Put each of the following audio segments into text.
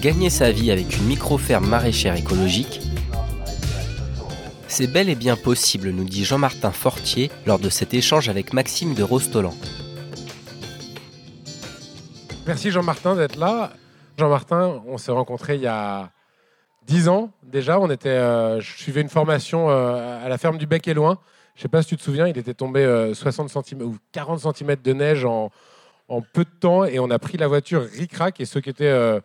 Gagner sa vie avec une micro-ferme maraîchère écologique, c'est bel et bien possible, nous dit Jean-Martin Fortier lors de cet échange avec Maxime de Rostolan. Merci Jean-Martin d'être là. Jean-Martin, on s'est rencontrés il y a 10 ans déjà. On était, euh, je suivais une formation euh, à la ferme du Bec et Loin. Je ne sais pas si tu te souviens, il était tombé 60 euh, ou 40 cm de neige en, peu de temps et on a pris la voiture ric-rac et ceux qui étaient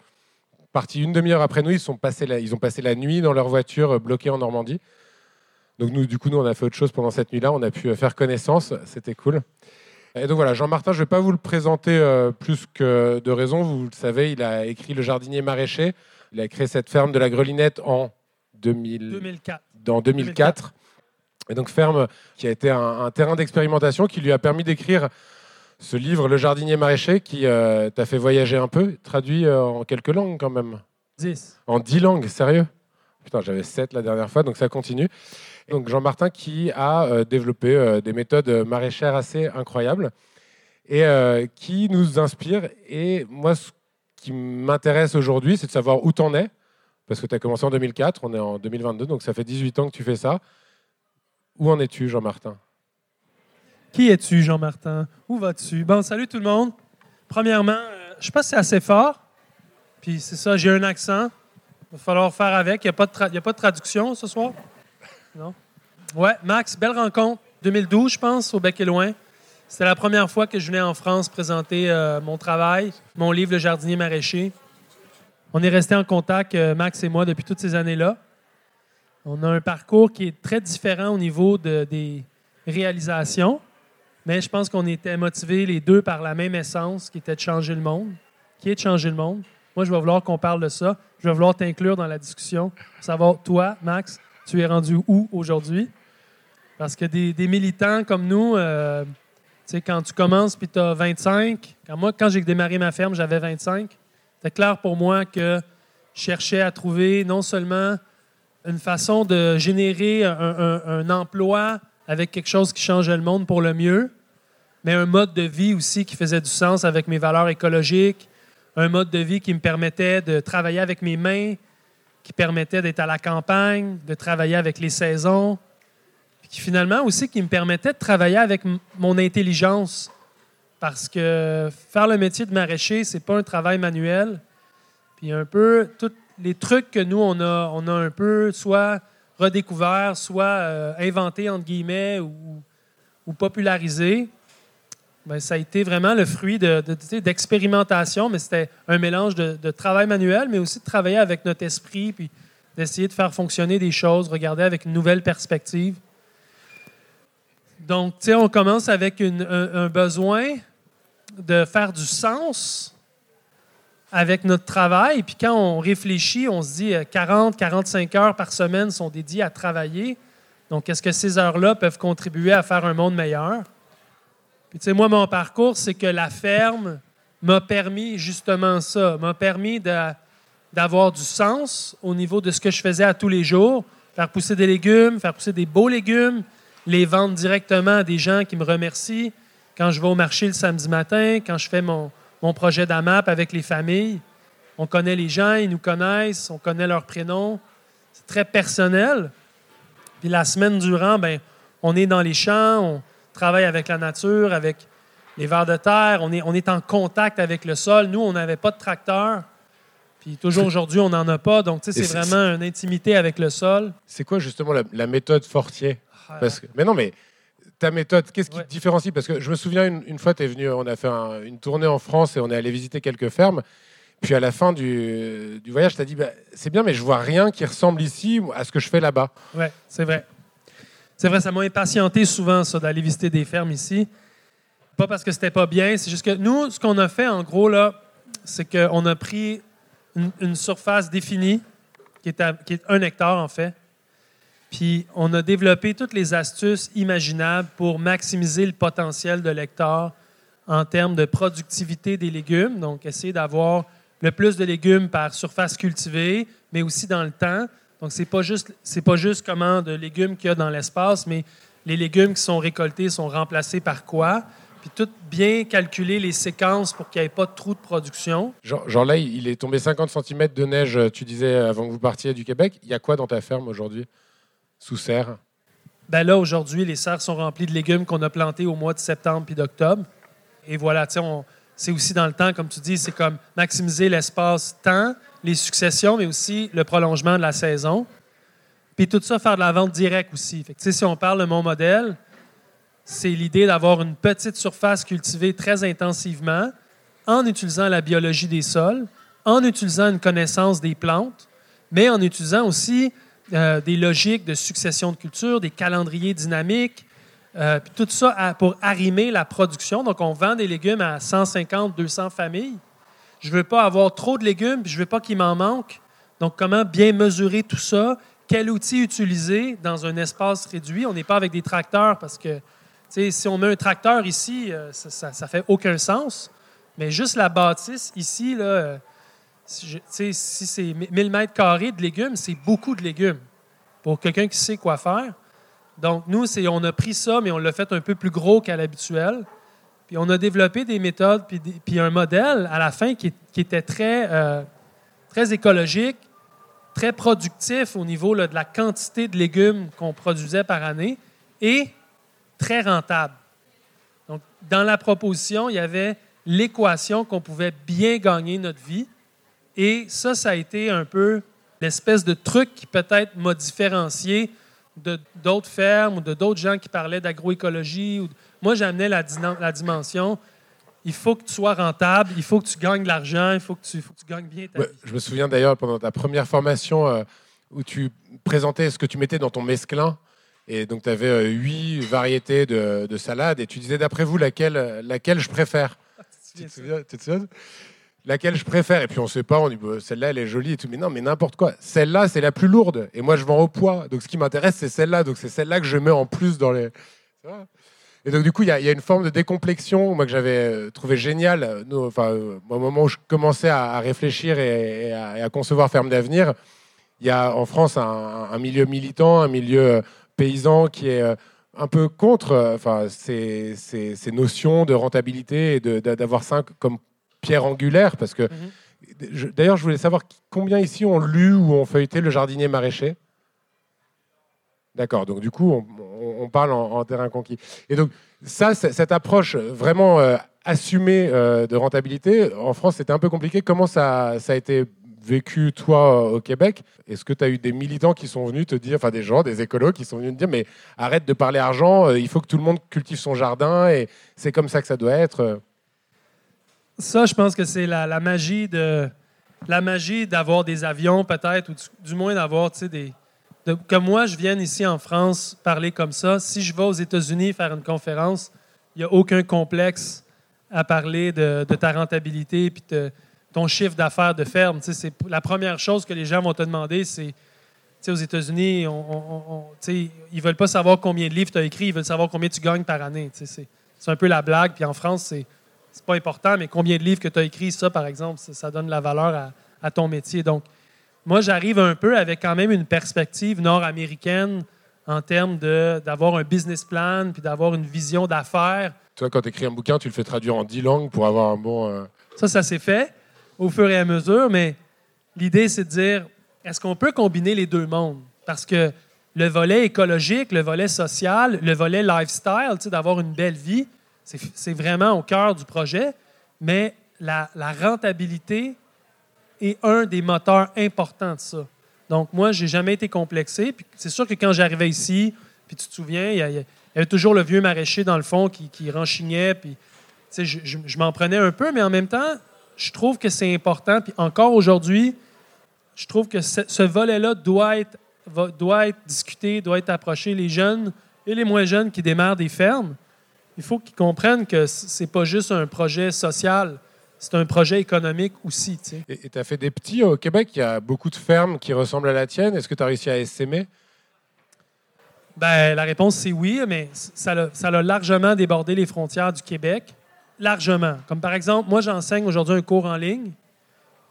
partis une demi-heure après nous, ils, sont passés ils ont passé la nuit dans leur voiture bloquée en Normandie. Donc nous, du coup, nous, on a fait autre chose pendant cette nuit-là. On a pu faire connaissance. C'était cool. Et donc voilà, Jean-Martin, je ne vais pas vous le présenter plus que de raison. Vous le savez, il a écrit Le jardinier maraîcher. Il a créé cette ferme de la Grelinette en 2004. Dans 2004. Et donc ferme qui a été un, terrain d'expérimentation qui lui a permis d'écrire ce livre, Le jardinier maraîcher, qui euh, t'a fait voyager un peu, traduit euh, en quelques langues quand même. Dix. En dix langues, sérieux? Putain, j'avais sept la dernière fois, donc ça continue. donc Jean-Martin qui a euh, développé des méthodes maraîchères assez incroyables et qui nous inspire. Et moi, ce qui m'intéresse aujourd'hui, c'est de savoir où tu en es, parce que tu as commencé en 2004, on est en 2022, donc ça fait 18 ans que tu fais ça. Où en es-tu, Jean-Martin? Qui es-tu, Jean-Martin? Où vas-tu? Bon, salut tout le monde. Premièrement, euh, je sais pas si c'est assez fort. Puis c'est ça, j'ai un accent. Il va falloir faire avec. Il n'y a, pas de a pas de traduction ce soir? Non? Ouais, Max, belle rencontre. 2012, je pense, au Bec et Loin. C'était la première fois que je venais en France présenter euh, mon travail, mon livre Le jardinier maraîcher. On est resté en contact, euh, Max et moi, depuis toutes ces années-là. On a un parcours qui est très différent au niveau de, des réalisations, mais je pense qu'on était motivés les deux par la même essence, qui était de changer le monde, qui est de changer le monde? Moi, je vais vouloir qu'on parle de ça. Je vais vouloir t'inclure dans la discussion, savoir, toi, Max, tu es rendu où aujourd'hui? Parce que des, militants comme nous, euh, sais, quand tu commences puis tu as 25, quand moi, quand j'ai démarré ma ferme, j'avais 25, c'était clair pour moi que je cherchais à trouver non seulement une façon de générer un, emploi avec quelque chose qui changeait le monde pour le mieux, mais un mode de vie aussi qui faisait du sens avec mes valeurs écologiques, un mode de vie qui me permettait de travailler avec mes mains, qui permettait d'être à la campagne, de travailler avec les saisons, qui finalement aussi qui me permettait de travailler avec mon intelligence. Parce que faire le métier de maraîcher, c'est pas un travail manuel. Puis un peu, tous les trucs que nous, on a, on a un peu soit redécouverts, soit euh, inventés, entre guillemets, ou, ou popularisés, ben, ça a été vraiment le fruit d'expérimentation, de, mais c'était un mélange de, de, travail manuel, mais aussi de travailler avec notre esprit, puis d'essayer de faire fonctionner des choses, regarder avec une nouvelle perspective. Donc, tu sais, on commence avec un, besoin de faire du sens avec notre travail. Puis quand on réfléchit, on se dit 40, euh, 45 heures par semaine sont dédiées à travailler. Donc, est-ce que ces heures-là peuvent contribuer à faire un monde meilleur? Puis, tu sais, moi, mon parcours, c'est que la ferme m'a permis justement ça, m'a permis d'avoir du sens au niveau de ce que je faisais à tous les jours, faire pousser des légumes, faire pousser des beaux légumes, les vendre directement à des gens qui me remercient. Quand je vais au marché le samedi matin, quand je fais mon, mon projet d'AMAP avec les familles, on connaît les gens, ils nous connaissent, on connaît leurs prénoms. C'est très personnel. Puis la semaine durant, ben, on est dans les champs, on travaille avec la nature, avec les vers de terre, on est, on est en contact avec le sol. Nous, on n'avait pas de tracteur. Puis toujours aujourd'hui, on n'en a pas. Donc, c'est vraiment une intimité avec le sol. C'est quoi justement la, la méthode Fortier? Parce que, mais non, mais ta méthode, qu'est-ce qui te différencie? Parce que je me souviens, une, fois, tu es venu, on a fait une tournée en France et on est allé visiter quelques fermes. Puis à la fin du, du voyage, tu as dit bah, c'est bien, mais je vois rien qui ressemble ici à ce que je fais là-bas. Oui, c'est vrai. C'est vrai, ça m'a impatienté souvent, ça, d'aller visiter des fermes ici. Pas parce que c'était pas bien, c'est juste que nous, ce qu'on a fait, en gros, là, c'est qu'on a pris une, une surface définie qui est, qui est un hectare en fait. Puis on a développé toutes les astuces imaginables pour maximiser le potentiel de l'hectare en termes de productivité des légumes. Donc, essayer d'avoir le plus de légumes par surface cultivée, mais aussi dans le temps. Donc, ce n'est pas, juste, pas juste comment de légumes qu'il y a dans l'espace, mais les légumes qui sont récoltés sont remplacés par quoi. Puis tout bien calculer les séquences pour qu'il n'y ait pas de trou de production. Genre, là, il est tombé 50 cm de neige, tu disais, avant que vous partiez du Québec. Il y a quoi dans ta ferme aujourd'hui? Sous serre? Ben là, aujourd'hui, les serres sont remplies de légumes qu'on a plantés au mois de septembre puis d'octobre. Et voilà, c'est aussi dans le temps, comme tu dis, c'est comme maximiser l'espace-temps, les successions, mais aussi le prolongement de la saison. Puis tout ça, faire de la vente directe aussi. Fait si on parle de mon modèle, c'est l'idée d'avoir une petite surface cultivée très intensivement en utilisant la biologie des sols, en utilisant une connaissance des plantes, mais en utilisant aussi euh, des logiques de succession de culture, des calendriers dynamiques, euh, puis tout ça pour arrimer la production. Donc, on vend des légumes à 150, 200 familles. Je ne veux pas avoir trop de légumes, puis je ne veux pas qu'il m'en manque. Donc, comment bien mesurer tout ça? Quel outil utiliser dans un espace réduit? On n'est pas avec des tracteurs parce que si on met un tracteur ici, euh, ça ne fait aucun sens. Mais juste la bâtisse ici, là, si, c'est 1000 mètres carrés de légumes, c'est beaucoup de légumes pour quelqu'un qui sait quoi faire. Donc, nous, on a pris ça, mais on l'a fait un peu plus gros qu'à l'habituel. Puis on a développé des méthodes, puis, un modèle à la fin qui, était très, euh, très écologique, très productif au niveau de la quantité de légumes qu'on produisait par année et très rentable. Donc, dans la proposition, il y avait l'équation qu'on pouvait bien gagner notre vie et ça, ça a été un peu l'espèce de truc qui peut-être m'a différencié de d'autres fermes ou de d'autres gens qui parlaient d'agroécologie. Moi, j'amenais la, la, dimension il faut que tu sois rentable, il faut que tu gagnes de l'argent, il faut que, tu, faut que tu gagnes bien ta vie. Je me souviens d'ailleurs pendant ta première formation euh, où tu présentais ce que tu mettais dans ton mesclin. Et donc, tu avais euh, huit variétés de, de salades et tu disais d'après vous laquelle, laquelle je préfère? tu te souviens? Laquelle je préfère. Et puis on ne sait pas, on dit bah, celle-là elle est jolie et tout. Mais non, mais n'importe quoi. Celle-là c'est la plus lourde. Et moi je vends au poids. Donc ce qui m'intéresse c'est celle-là. Donc c'est celle-là que je mets en plus dans les. Et donc du coup il y, a une forme de décomplexion moi que j'avais euh, trouvé géniale. enfin, euh, au moment où je commençais à, réfléchir et, à, concevoir Ferme d'avenir, il y a en France un, milieu militant, un milieu euh, paysan qui est un peu contre enfin, ces, ces, notions de rentabilité et d'avoir ça comme pierre angulaire Parce que, mhm. d'ailleurs, je voulais savoir combien ici ont lu ou ont feuilleté Le jardinier maraîcher D'accord, donc du coup, on, parle en, terrain conquis. Et donc, ça, cette approche vraiment euh, assumée euh, de rentabilité, en France, c'était un peu compliqué. Comment ça, ça a été vécu, toi, au Québec? Est-ce que tu as eu des militants qui sont venus te dire, enfin des gens, des écolos qui sont venus te dire, mais arrête de parler argent, euh, il faut que tout le monde cultive son jardin et c'est comme ça que ça doit être ça, je pense que c'est la, magie de la magie d'avoir des avions, peut-être, ou du, moins d'avoir, des. que moi, je vienne ici en France parler comme ça. Si je vais aux États-Unis faire une conférence, il n'y a aucun complexe à parler de, ta rentabilité puis de ton chiffre d'affaires de ferme. C'est la première chose que les gens vont te demander, c'est aux États-Unis, on, ils ne veulent pas savoir combien de livres tu as écrit, ils veulent savoir combien tu gagnes par année. C'est un peu la blague. Puis en France, c'est c'est pas important, mais combien de livres que tu as écrits, ça, par exemple, ça, donne la valeur à, ton métier. Donc, moi, j'arrive un peu avec quand même une perspective nord-américaine en termes d'avoir un business plan puis d'avoir une vision d'affaires. Toi, quand tu écris un bouquin, tu le fais traduire en dix langues pour avoir un bon. Euh, ça, ça s'est fait au fur et à mesure, mais l'idée, c'est de dire est-ce qu'on peut combiner les deux mondes? Parce que le volet écologique, le volet social, le volet lifestyle, d'avoir une belle vie, c'est vraiment au cœur du projet, mais la, rentabilité est un des moteurs importants de ça. Donc, moi, je n'ai jamais été complexé. c'est sûr que quand j'arrivais ici, puis tu te souviens, il y, avait toujours le vieux maraîcher dans le fond qui, renchignait. Je, je, m'en prenais un peu, mais en même temps, je trouve que c'est important. Puis encore aujourd'hui, je trouve que ce, volet-là doit doit être discuté, doit être approché. Les jeunes et les moins jeunes qui démarrent des fermes, il faut qu'ils comprennent que ce n'est pas juste un projet social, c'est un projet économique aussi. tu sais. Et tu as fait des petits au Québec. Il y a beaucoup de fermes qui ressemblent à la tienne. Est-ce que tu as réussi à essaimer Ben, la réponse, c'est oui, mais ça a, ça a largement débordé les frontières du Québec. Largement. Comme par exemple, moi, j'enseigne aujourd'hui un cours en ligne.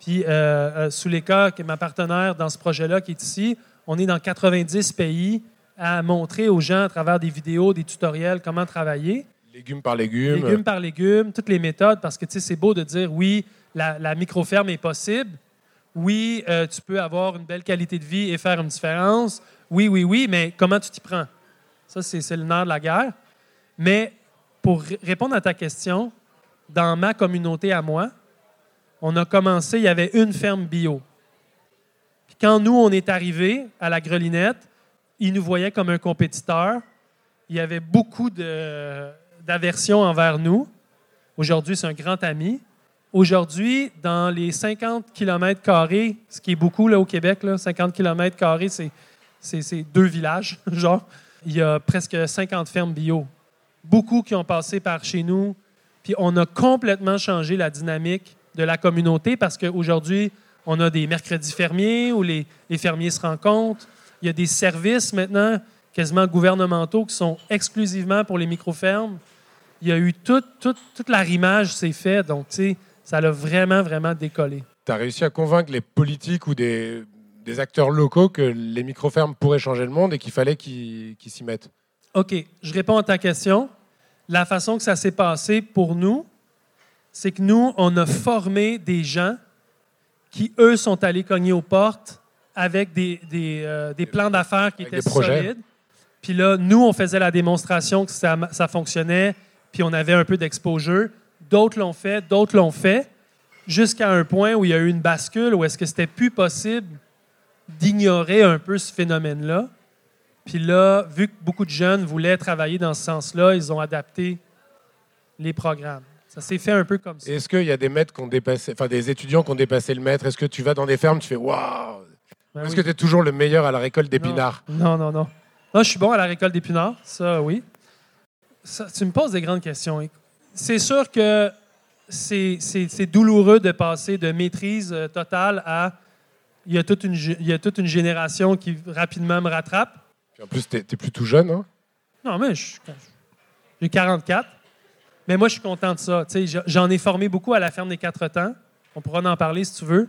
Puis, euh, euh, Souleka, qui est ma partenaire dans ce projet-là, qui est ici, on est dans 90 pays à montrer aux gens à travers des vidéos, des tutoriels, comment travailler. Légumes par légumes. Légumes par légumes, toutes les méthodes, parce que c'est beau de dire oui, la, la micro-ferme est possible. Oui, euh, tu peux avoir une belle qualité de vie et faire une différence. Oui, oui, oui, mais comment tu t'y prends? Ça, c'est le nerf de la guerre. Mais pour répondre à ta question, dans ma communauté à moi, on a commencé, il y avait une ferme bio. Puis quand nous, on est arrivés à la grelinette, ils nous voyaient comme un compétiteur. Il y avait beaucoup de- d'aversion envers nous. Aujourd'hui, c'est un grand ami. Aujourd'hui, dans les 50 km, ce qui est beaucoup là, au Québec, là, 50 km, c'est deux villages, genre. Il y a presque 50 fermes bio. Beaucoup qui ont passé par chez nous. Puis on a complètement changé la dynamique de la communauté parce qu'aujourd'hui, on a des mercredis fermiers où les, les fermiers se rencontrent. Il y a des services maintenant, quasiment gouvernementaux, qui sont exclusivement pour les micro-fermes. Il y a eu tout, tout, toute l'arrimage s'est fait. Donc, tu sais, ça l'a vraiment, vraiment décollé. Tu as réussi à convaincre les politiques ou des, des acteurs locaux que les micro-fermes pourraient changer le monde et qu'il fallait qu'ils s'y mettent? OK, je réponds à ta question. La façon que ça s'est passé pour nous, c'est que nous, on a formé des gens qui, eux, sont allés cogner aux portes avec des, des, euh, des plans d'affaires qui Avec étaient des projets. solides. Puis là, nous, on faisait la démonstration que ça, ça fonctionnait, puis on avait un peu d'exposure. D'autres l'ont fait, d'autres l'ont fait, jusqu'à un point où il y a eu une bascule, où est-ce que c'était plus possible d'ignorer un peu ce phénomène-là. Puis là, vu que beaucoup de jeunes voulaient travailler dans ce sens-là, ils ont adapté les programmes. Ça s'est fait un peu comme ça. Est-ce qu'il y a des maîtres qui ont dépassé, enfin des étudiants qui ont dépassé le maître? Est-ce que tu vas dans des fermes, tu fais waouh Ben Est-ce oui. que tu es toujours le meilleur à la récolte d'épinards? Non, non, non. Non, je suis bon à la récolte d'épinards, ça, oui. Ça, tu me poses des grandes questions. C'est sûr que c'est douloureux de passer de maîtrise euh, totale à. Il y, a toute une, il y a toute une génération qui rapidement me rattrape. Puis En plus, tu es, plus tout jeune. Hein? Non, mais je- j'ai 44. Mais moi, je suis content de ça. J'en ai formé beaucoup à la ferme des quatre temps. On pourra en parler si tu veux.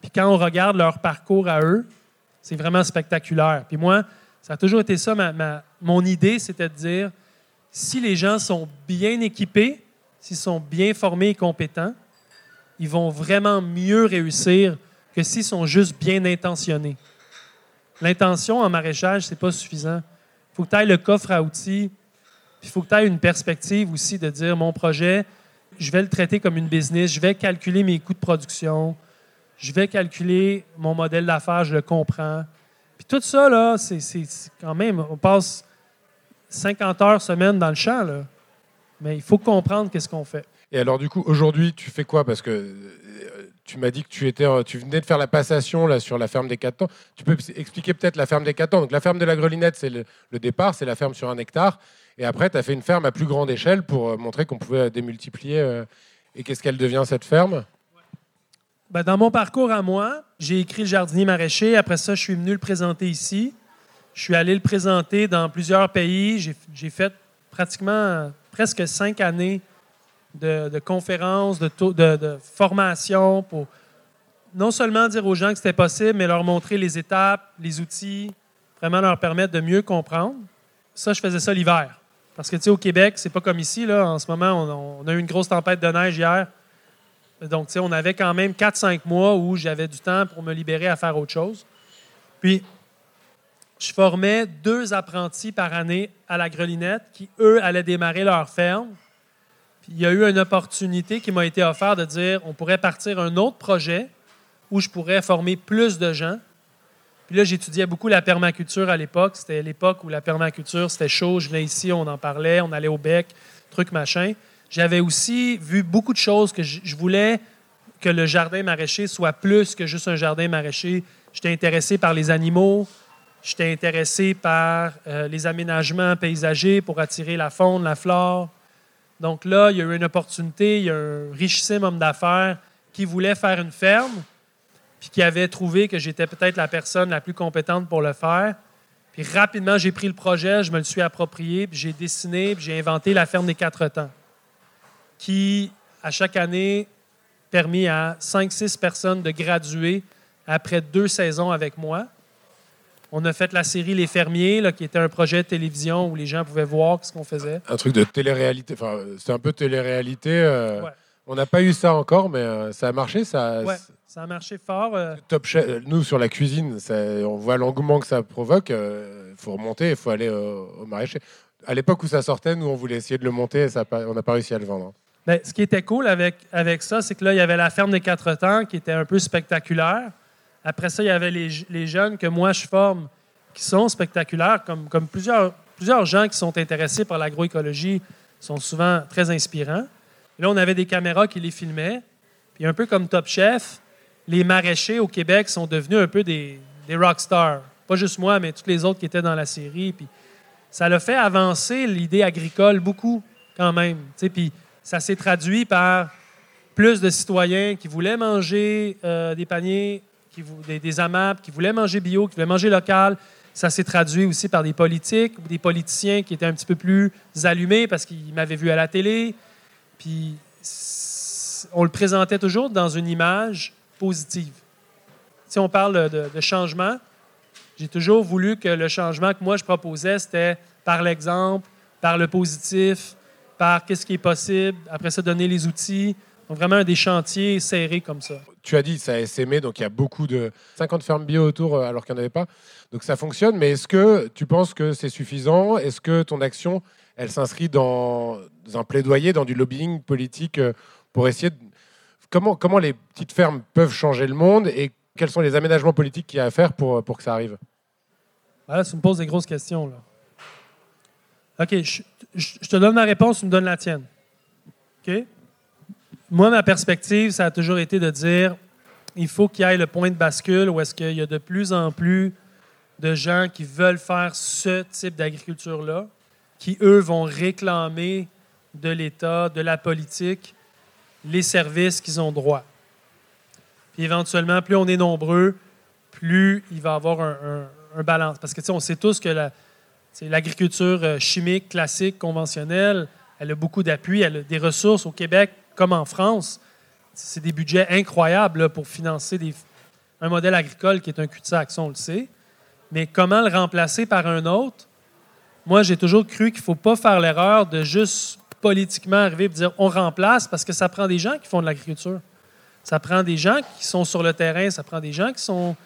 Puis quand on regarde leur parcours à eux, c'est vraiment spectaculaire. Puis moi, ça a toujours été ça. ma- ma- mon idée, c'était de dire si les gens sont bien équipés, s'ils sont bien formés et compétents, ils vont vraiment mieux réussir que s'ils sont juste bien intentionnés. L'intention en maraîchage, c'est pas suffisant. Il faut que tu ailles le coffre à outils, il faut que tu aies une perspective aussi de dire mon projet, je vais le traiter comme une business, je vais calculer mes coûts de production, je vais calculer mon modèle d'affaires, je le comprends. Tout ça, c'est quand même, on passe 50 heures semaine dans le champ, là. Mais il faut comprendre qu'est-ce qu'on fait. Et alors, du coup, aujourd'hui, tu fais quoi? Parce que euh, tu m'as dit que tu, étais, euh, tu venais de faire la passation là, sur la ferme des quatre temps. Tu peux expliquer peut-être la ferme des quatre temps. Donc, la ferme de la Grelinette, c'est le, le départ, c'est la ferme sur un hectare. Et après, tu as fait une ferme à plus grande échelle pour euh, montrer qu'on pouvait démultiplier. euh, et qu'est-ce qu'elle devient, cette ferme? Ben, dans mon parcours à moi, j'ai écrit le jardinier maraîcher. Après ça, je suis venu le présenter ici. Je suis allé le présenter dans plusieurs pays. J'ai- fait pratiquement presque cinq années de, conférences, de, de, de formation pour non seulement dire aux gens que c'était possible, mais leur montrer les étapes, les outils, vraiment leur permettre de mieux comprendre. Ça, je faisais ça l'hiver. Parce que, tu sais, au Québec, c'est pas comme ici. Là. En ce moment, on, on a eu une grosse tempête de neige hier. Donc, tu sais, on avait quand même 4-5 mois où j'avais du temps pour me libérer à faire autre chose. Puis, je formais deux apprentis par année à la grelinette qui, eux, allaient démarrer leur ferme. Puis, il y a eu une opportunité qui m'a été offerte de dire on pourrait partir un autre projet où je pourrais former plus de gens. Puis là, j'étudiais beaucoup la permaculture à l'époque. C'était l'époque où la permaculture, c'était chaud. Je venais ici, on en parlait, on allait au bec, truc machin. J'avais aussi vu beaucoup de choses que je, voulais que le jardin maraîcher soit plus que juste un jardin maraîcher. J'étais intéressé par les animaux, j'étais intéressé par euh, les aménagements paysagers pour attirer la faune, la flore. Donc là, il y a eu une opportunité, il y a un richissime homme d'affaires qui voulait faire une ferme, puis qui avait trouvé que j'étais peut-être la personne la plus compétente pour le faire. Puis rapidement, j'ai pris le projet, je me le suis approprié, puis j'ai dessiné, puis j'ai inventé la ferme des quatre temps, qui, à chaque année, permis à 5-6 personnes de graduer après deux saisons avec moi. On a fait la série Les Fermiers, là, qui était un projet de télévision où les gens pouvaient voir ce qu'on faisait. Un truc de télé-réalité. Enfin, c'est un peu télé-réalité. euh, Ouais. On n'a pas eu ça encore, mais euh, ça a marché. Ça, Ouais, ça a marché fort. euh, Top Chef, nous sur la cuisine, ça- on voit l'engouement que ça provoque. Il faut remonter, il faut aller au, maraîcher. À l'époque où ça sortait, nous on voulait essayer de le monter, et ça on n'a pas réussi à le vendre. Ben, ce qui était cool avec, avec ça, c'est que là, il y avait la ferme des quatre temps qui était un peu spectaculaire. Après ça, il y avait les, jeunes que moi je forme qui sont spectaculaires, comme, plusieurs, gens qui sont intéressés par l'agroécologie sont souvent très inspirants. Là, on avait des caméras qui les filmaient. Puis un peu comme Top Chef, les maraîchers au Québec sont devenus un peu des, des rock stars. Pas juste moi, mais tous les autres qui étaient dans la série. Puis ça l'a fait avancer l'idée agricole beaucoup, quand même. Puis ça s'est traduit par plus de citoyens qui voulaient manger euh, des paniers, qui, des, des qui voulaient manger bio, qui voulaient manger local. Ça s'est traduit aussi par des politiques ou des politiciens qui étaient un petit peu plus allumés parce qu'ils m'avaient vu à la télé. Puis on le présentait toujours dans une image positive. Si on parle de, de changement, j'ai toujours voulu que le changement que moi je proposais, c'était par l'exemple, par le positif, par qu'est-ce qui est possible, après ça, donner les outils. Donc, vraiment des chantiers serrés comme ça. Tu as dit, ça a essaimé, donc il y a beaucoup de 50 fermes bio autour euh, alors qu'il n'y en avait pas. Donc ça fonctionne, mais est-ce que tu penses que c'est suffisant? Est-ce que ton action, elle s'inscrit dans un plaidoyer, dans du lobbying politique euh, pour essayer de... Comment, comment les petites fermes peuvent changer le monde et quels sont les aménagements politiques qu'il y a à faire pour, pour que ça arrive? Ah, Là, tu me poses des grosses questions. Là. OK, je, je- je te donne ma réponse, tu me donnes la tienne. OK? Moi, ma perspective, ça a toujours été de dire il faut qu'il y ait le point de bascule où est-ce qu'il y a de plus en plus de gens qui veulent faire ce type d'agriculture-là, qui, eux, vont réclamer de l'État, de la politique, les services qu'ils ont droit. Puis éventuellement, plus on est nombreux, plus il va y avoir un, balance. Parce que tu sais, on sait tous que l'agriculture euh, chimique, classique, conventionnelle, elle a beaucoup d'appui, elle a des ressources au Québec comme en France. C'est des budgets incroyables pour financer un modèle agricole qui est un cul-de-sac, on le sait. Mais comment le remplacer par un autre? Moi, j'ai toujours cru qu'il ne faut pas faire l'erreur de juste politiquement arriver et dire on remplace parce que ça prend des gens qui font de l'agriculture. Ça prend des gens qui sont sur le terrain, ça prend des gens qui sont,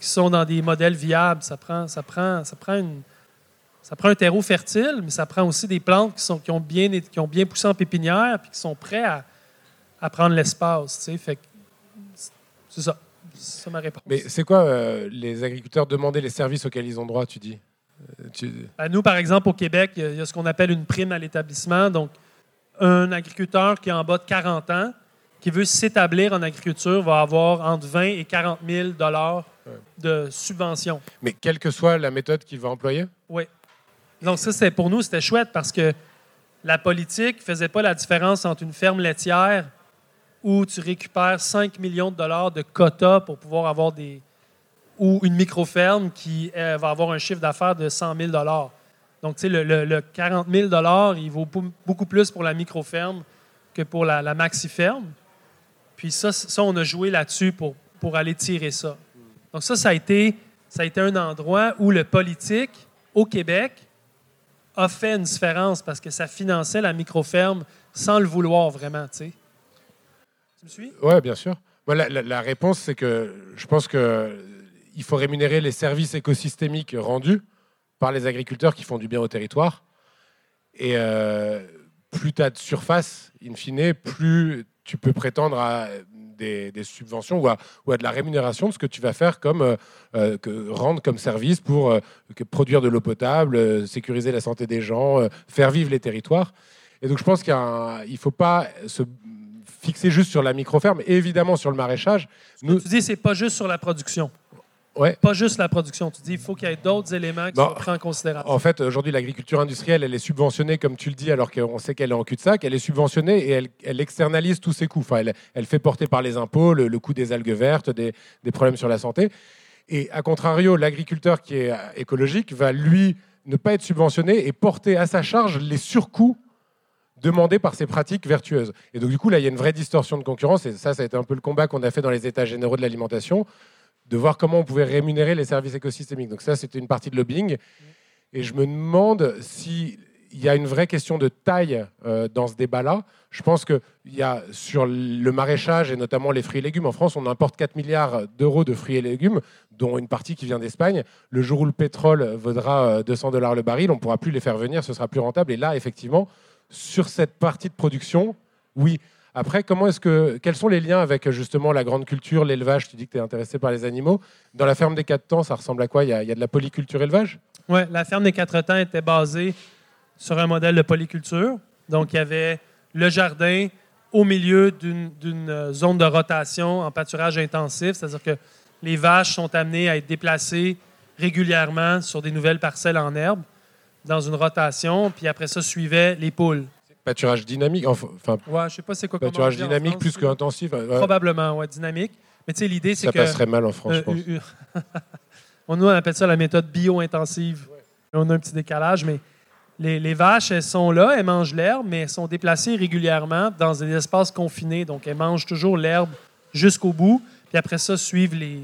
qui sont dans des modèles viables, ça prend, ça prend, ça prend, une, ça prend un terreau fertile, mais ça prend aussi des plantes qui, sont, qui, ont, bien, qui ont bien poussé en pépinière puis qui sont prêts à, à prendre l'espace. tu sais. Fait C'est ça. C'est ça ma réponse. Mais c'est quoi euh, les agriculteurs demander les services auxquels ils ont droit, tu dis? Euh, tu- Ben, nous, par exemple, au Québec, il y a- il y, a ce qu'on appelle une prime à l'établissement. Donc, un agriculteur qui est en bas de 40 ans, qui veut s'établir en agriculture, va avoir entre 20 et 40 000 dollars de subvention. Mais quelle que soit la méthode qu'il va employer? Oui. Donc, ça, c'était, pour nous, c'était chouette parce que la politique ne faisait pas la différence entre une ferme laitière où tu récupères 5 millions de dollars de quotas pour pouvoir avoir des. ou une micro-ferme qui euh, va avoir un chiffre d'affaires de 100 000 dollars. Donc, tu sais, le, le- le 40 000 dollars, il vaut beaucoup plus pour la micro-ferme que pour la, la maxi-ferme. Puis ça, ça, on a joué là-dessus pour, pour aller tirer ça. Donc ça, ça a, été, ça a été un endroit où le politique, au Québec, a fait une différence parce que ça finançait la micro-ferme sans le vouloir vraiment, tu sais. Me? Ouais, bien sûr. Moi, la, réponse, c'est que je pense que il faut rémunérer les services écosystémiques rendus par les agriculteurs qui font du bien au territoire. Et euh, plus tu as de surface, in fine, plus tu peux prétendre à des, subventions ou à, de la rémunération de ce que tu vas faire comme euh, euh, rendre comme service pour produire de l'eau potable, sécuriser la santé des gens, faire vivre les territoires. Et donc je pense qu'il ne faut pas se fixer juste sur la micro-ferme, et évidemment sur le maraîchage. Nous, Tu dis c'est pas juste sur la production. Ouais. Pas juste la production. Tu dis il faut qu'il y ait d'autres éléments qui Bon, soient pris en considération. En fait, aujourd'hui, l'agriculture industrielle, elle est subventionnée, comme tu le dis, alors qu'on sait qu'elle est en cul-de-sac. Elle est subventionnée et elle, elle externalise tous ses coûts. Enfin, elle, elle fait porter par les impôts le, le coût des algues vertes, des, des problèmes sur la santé. Et à contrario, l'agriculteur qui est écologique va, lui, ne pas être subventionné et porter à sa charge les surcoûts demandés par ces pratiques vertueuses. Et donc, du coup, là, il y a une vraie distorsion de concurrence. Et ça, ça a été un peu le combat qu'on a fait dans les états généraux de l'alimentation, de voir comment on pouvait rémunérer les services écosystémiques. Donc ça, c'était une partie de lobbying. Et je me demande s'il y a une vraie question de taille euh, dans ce débat-là. Je pense qu'il y a sur le maraîchage et notamment les fruits et légumes, en France, on importe 4 milliards d'euros de fruits et légumes, dont une partie qui vient d'Espagne. Le jour où le pétrole vaudra euh, 200 dollars le baril, on ne pourra plus les faire venir, ce sera plus rentable. Et là, effectivement, sur cette partie de production, oui. Après, comment est-ce que, quels sont les liens avec justement la grande culture, l'élevage? Tu dis que tu es intéressé par les animaux. Dans la ferme des quatre temps, ça ressemble à quoi? Il y, a, il y a de la polyculture élevage? Ouais, la ferme des quatre temps était basée sur un modèle de polyculture. Donc, il y avait le jardin au milieu d'une d'une, euh, zone de rotation en pâturage intensif, c'est-à-dire que les vaches sont amenées à être déplacées régulièrement sur des nouvelles parcelles en herbe dans une rotation, puis après ça suivaient les poules. Pâturage dynamique, enfin, Ouais, je sais pas c'est quoi pâturage dynamique France, plus qu'intensif. ouais, Probablement, ouais, dynamique. Mais tu sais, l'idée, c'est ça que... passerait mal en France, Euh, je pense. euh, euh, on nous on appelle ça la méthode bio-intensive. On a un petit décalage, mais les, les vaches, elles sont là, elles mangent l'herbe, mais elles sont déplacées régulièrement dans des espaces confinés. Donc, elles mangent toujours l'herbe jusqu'au bout. Puis après ça, suivent les,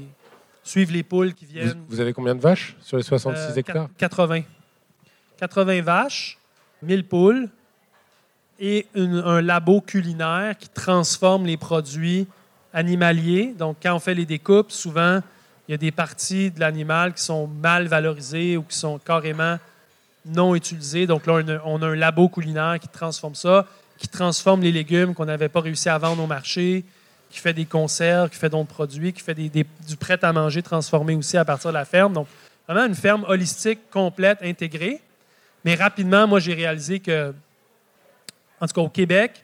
suivent les poules qui Vous, viennent. vous avez combien de vaches sur les 66 Euh, hectares? 80. 80 vaches, 1000 poules et un labo culinaire qui transforme les produits animaliers. Donc, quand on fait les découpes, souvent, il y a des parties de l'animal qui sont mal valorisées ou qui sont carrément non utilisées. Donc là, on a, un labo culinaire qui transforme ça, qui transforme les légumes qu'on n'avait pas réussi à vendre au marché, qui fait des conserves, qui fait d'autres produits, qui fait du prêt-à-manger transformé aussi à partir de la ferme. Donc, vraiment une ferme holistique, complète, intégrée. Mais rapidement, moi, j'ai réalisé que, en tout cas au Québec,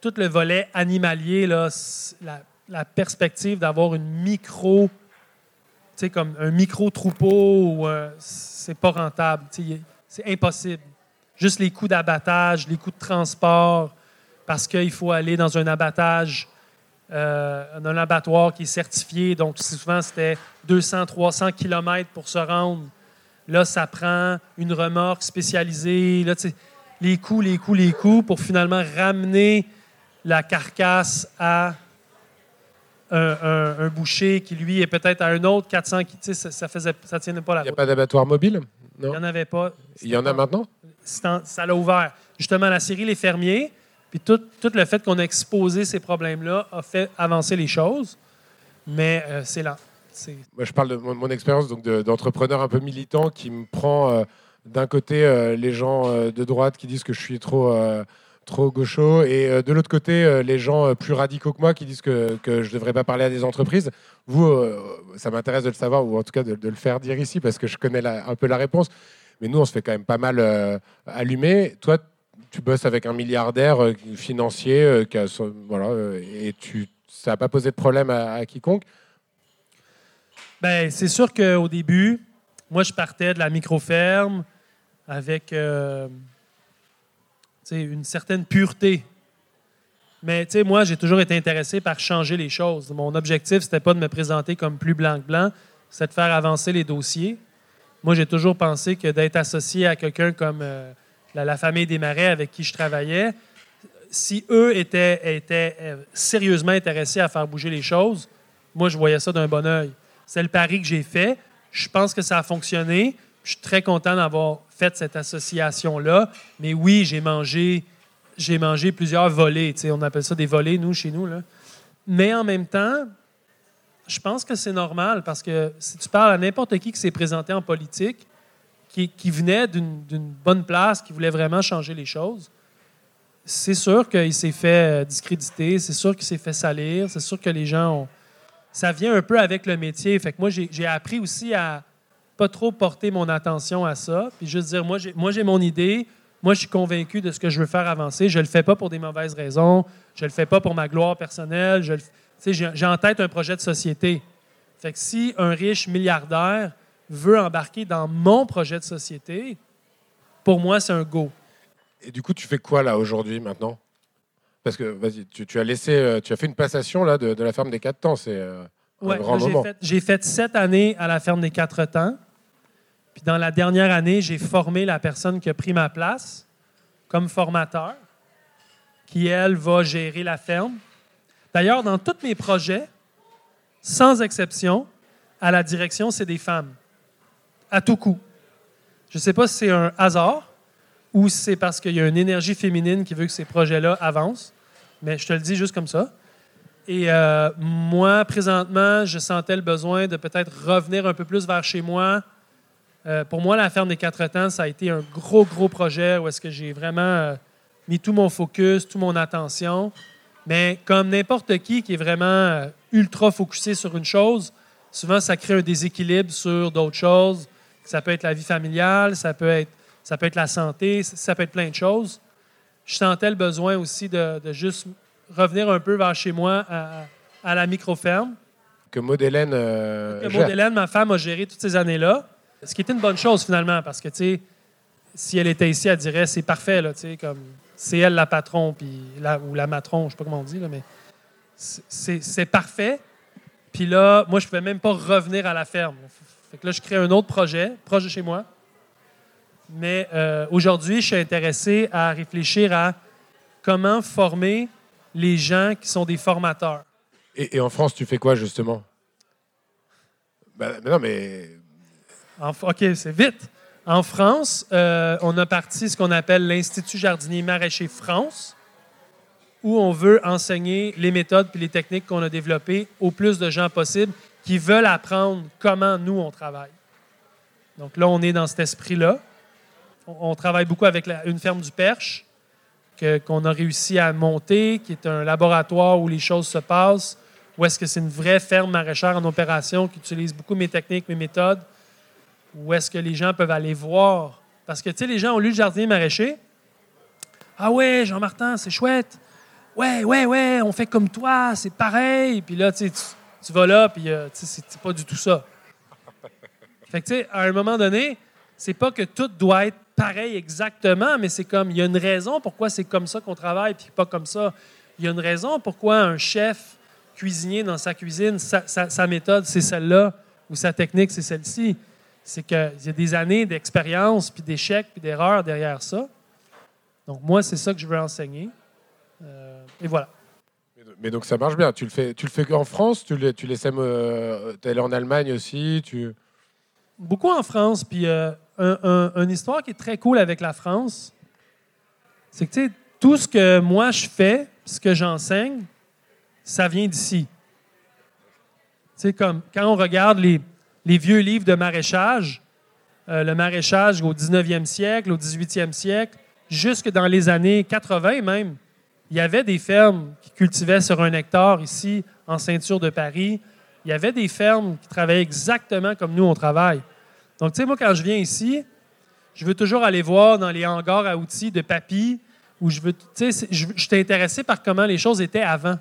tout le volet animalier, là, la, perspective d'avoir une micro, comme un micro-troupeau, ou, euh, c'est pas rentable. C'est impossible. Juste les coûts d'abattage, les coûts de transport, parce qu'il faut aller dans un abattage, euh, dans un abattoir qui est certifié. Donc, souvent, c'était 200, 300 kilomètres pour se rendre. Là, ça prend une remorque spécialisée. Là, les coûts, les coûts, les coûts pour finalement ramener la carcasse à un, un- un boucher qui, lui, est peut-être à un autre 400 qui, tu sais, ça, ça faisait, ça tienne pas la Il n'y a pas d'abattoir mobile? Il Non n'y en avait pas. Il y en a maintenant? en- ça l'a ouvert. Justement, la série Les Fermiers, puis tout, tout le fait qu'on a exposé ces problèmes-là a fait avancer les choses, mais euh, c'est lent. Moi, je parle de mon, expérience d'entrepreneur un peu militant qui me prend euh, d'un côté euh, les gens euh, de droite qui disent que je suis trop, trop gaucho et de l'autre côté les gens plus radicaux que moi qui disent que, que je ne devrais pas parler à des entreprises. Vous, ça m'intéresse de le savoir ou en tout cas de, le faire dire ici parce que je connais un peu la réponse. Mais nous, on se fait quand même pas mal allumer. Toi, tu bosses avec un milliardaire financier voilà, et tu, ça n'a pas posé de problème à quiconque. Ben, c'est sûr qu'au début, moi, je partais de la micro-ferme avec euh, une certaine pureté. Mais moi, j'ai toujours été intéressé par changer les choses. Mon objectif, c'était pas de me présenter comme plus blanc que blanc, c'était de faire avancer les dossiers. Moi, j'ai toujours pensé que d'être associé à quelqu'un comme euh, la, famille des Marais avec qui je travaillais, si eux étaient, étaient euh, sérieusement intéressés à faire bouger les choses, moi, je voyais ça d'un bon oeil. C'est le pari que j'ai fait. Je pense que ça a fonctionné. Je suis très content d'avoir fait cette association-là. Mais oui, j'ai mangé, j'ai mangé plusieurs volets. On appelle ça des volets, nous, chez nous. Mais en même temps, je pense que c'est normal parce que si tu parles à n'importe qui qui s'est présenté en politique, qui, venait d'une d'une bonne place, qui voulait vraiment changer les choses, c'est sûr qu'il s'est fait euh, discréditer, c'est sûr qu'il s'est fait salir, c'est sûr que les gens ont. Ça vient un peu avec le métier. Fait que moi, j'ai appris aussi à pas trop porter mon attention à ça, puis juste dire, moi, j'ai mon idée, moi, je suis convaincu de ce que je veux faire avancer. Je le fais pas pour des mauvaises raisons, je le fais pas pour ma gloire personnelle. J'ai en tête un projet de société. Fait que si un riche milliardaire veut embarquer dans mon projet de société, pour moi, c'est un go. Et du coup, tu fais quoi là aujourd'hui, maintenant? Parce que, vas-y, tu, as laissé, euh, tu as fait une passation là de, la ferme des quatre temps. C'est euh, un grand moment. J'ai fait, sept années à la ferme des quatre temps. Puis dans la dernière année, j'ai formé la personne qui a pris ma place comme formateur, qui, elle, va gérer la ferme. D'ailleurs, dans tous mes projets, sans exception, à la direction, c'est des femmes. À tout coup. Je ne sais pas si c'est un hasard ou c'est parce qu'il y a une énergie féminine qui veut que ces projets-là avancent, mais je te le dis juste comme ça. Et euh, moi, présentement, je sentais le besoin de peut-être revenir un peu plus vers chez moi. Euh, pour moi, la ferme des quatre temps, ça a été un gros, gros projet où est-ce que j'ai vraiment euh, mis tout mon focus, toute mon attention. Mais comme n'importe qui qui est vraiment ultra focusé sur une chose, souvent ça crée un déséquilibre sur d'autres choses. Ça peut être la vie familiale, ça peut être, ça peut être la santé, ça peut être plein de choses. Je sentais le besoin aussi de, juste revenir un peu vers chez moi à, la micro-ferme. Que Maud euh, que Maud ma femme, a géré toutes ces années-là. Ce qui était une bonne chose finalement, parce que, tu sais, si elle était ici, elle dirait c'est parfait, là, tu sais, comme c'est elle la patron, puis la, ou la matron, je sais pas comment on dit, là, mais c'est parfait. Puis là, moi, je ne pouvais même pas revenir à la ferme. Fait que là, je crée un autre projet, proche de chez moi. Mais euh, aujourd'hui, je suis intéressé à réfléchir à comment former les gens qui sont des formateurs. Et, en France, tu fais quoi, justement? Ben, non, mais... OK, c'est vite. En France, euh, on a parti ce qu'on appelle l'Institut jardinier maraîcher France, où on veut enseigner les méthodes et les techniques qu'on a développées au plus de gens possible qui veulent apprendre comment nous, on travaille. Donc là, on est dans cet esprit-là. On, travaille beaucoup avec une ferme du Perche qu'on a réussi à monter, qui est un laboratoire où les choses se passent, où est-ce que c'est une vraie ferme maraîchère en opération qui utilise beaucoup mes techniques, mes méthodes, où est-ce que les gens peuvent aller voir. Parce que, tu sais, les gens ont lu le jardinier maraîcher. Ah ouais, Jean-Martin, c'est chouette. Ouais, ouais, ouais, on fait comme toi, c'est pareil. Puis là, tu, tu vas là, puis euh, c'est pas du tout ça. Fait que, tu sais, à un moment donné, c'est pas que tout doit être pareil exactement, mais c'est comme, il y a une raison pourquoi c'est comme ça qu'on travaille, puis pas comme ça. Il y a une raison pourquoi un chef cuisinier dans sa cuisine, sa, sa méthode, c'est celle-là, ou sa technique, c'est celle-ci c'est qu'il y a des années d'expérience, puis d'échecs, puis d'erreurs derrière ça. Donc, moi, c'est ça que je veux enseigner. Euh, et voilà. Mais donc, ça marche bien. Tu le fais, tu le fais en France? Tu, le, tu laissais euh, en Allemagne aussi? Tu... Beaucoup en France. Puis, euh, une histoire qui est très cool avec la France, c'est que, tout ce que moi je fais, ce que j'enseigne, ça vient d'ici. Sais, comme quand on regarde les, les vieux livres de maraîchage, euh, le maraîchage au 19e siècle, au 18e siècle, jusque dans les années 80 même, il y avait des fermes qui cultivaient sur un hectare ici, en ceinture de Paris. Il y avait des fermes qui travaillaient exactement comme nous, on travaille. Donc, tu sais, moi, quand je viens ici, je veux toujours aller voir dans les hangars à outils de papy, où je veux, tu sais, je, je intéressé par comment les choses étaient avant.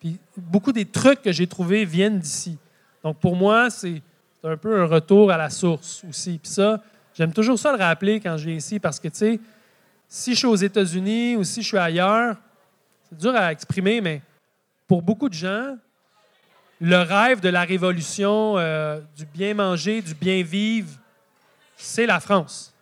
Puis, beaucoup des trucs que j'ai trouvés viennent d'ici. Donc, pour moi, c'est un peu un retour à la source aussi. Puis ça, j'aime toujours ça le rappeler quand je viens ici parce que, tu sais, si je suis aux États-Unis ou si je suis ailleurs, c'est dur à exprimer, mais pour beaucoup de gens, le rêve de la révolution, euh, du bien manger, du bien vivre, c'est la France.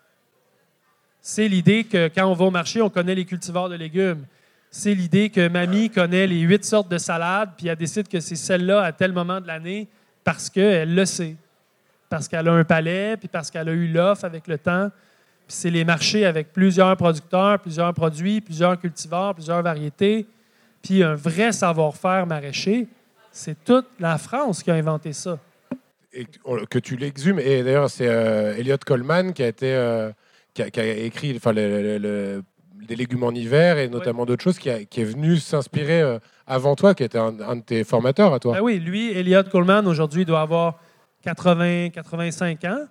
C'est l'idée que quand on va au marché, on connaît les cultivars de légumes. C'est l'idée que mamie connaît les huit sortes de salades, puis elle décide que c'est celle-là à tel moment de l'année parce qu'elle le sait parce qu'elle a un palais, puis parce qu'elle a eu l'offre avec le temps. C'est les marchés avec plusieurs producteurs, plusieurs produits, plusieurs cultivars, plusieurs variétés, puis un vrai savoir-faire maraîcher. C'est toute la France qui a inventé ça. Et que tu l'exhumes. Et d'ailleurs, c'est euh, Elliot Coleman qui a été euh, qui, a, écrit enfin, le, des légumes en hiver et notamment d'autres choses, qui, qui, est venu s'inspirer euh, avant toi, qui était un, un, de tes formateurs à toi. Ben oui, lui, Elliot Coleman, aujourd'hui, doit avoir 80, 85 ans.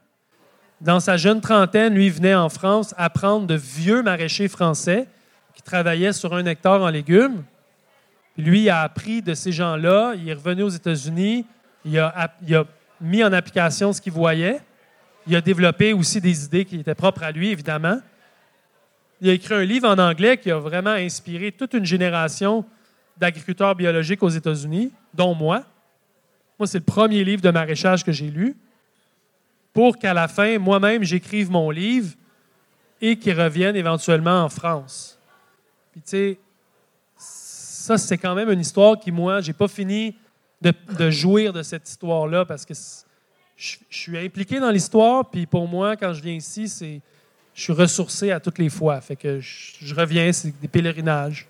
Dans sa jeune trentaine, lui venait en France apprendre de vieux maraîchers français qui travaillaient sur un hectare en légumes. Lui a appris de ces gens-là. Il est revenu aux États-Unis. Il a, mis en application ce qu'il voyait. Il a développé aussi des idées qui étaient propres à lui, évidemment. Il a écrit un livre en anglais qui a vraiment inspiré toute une génération d'agriculteurs biologiques aux États-Unis, dont moi. Moi, c'est le premier livre de maraîchage que j'ai lu pour qu'à la fin, moi-même, j'écrive mon livre et qu'il revienne éventuellement en France. Puis, tu sais, ça, c'est quand même une histoire qui, moi, j'ai pas fini de, jouir de cette histoire-là parce que je, suis impliqué dans l'histoire. Puis, pour moi, quand je viens ici, c'est je suis ressourcé à toutes les fois. Fait que je reviens, c'est des pèlerinages.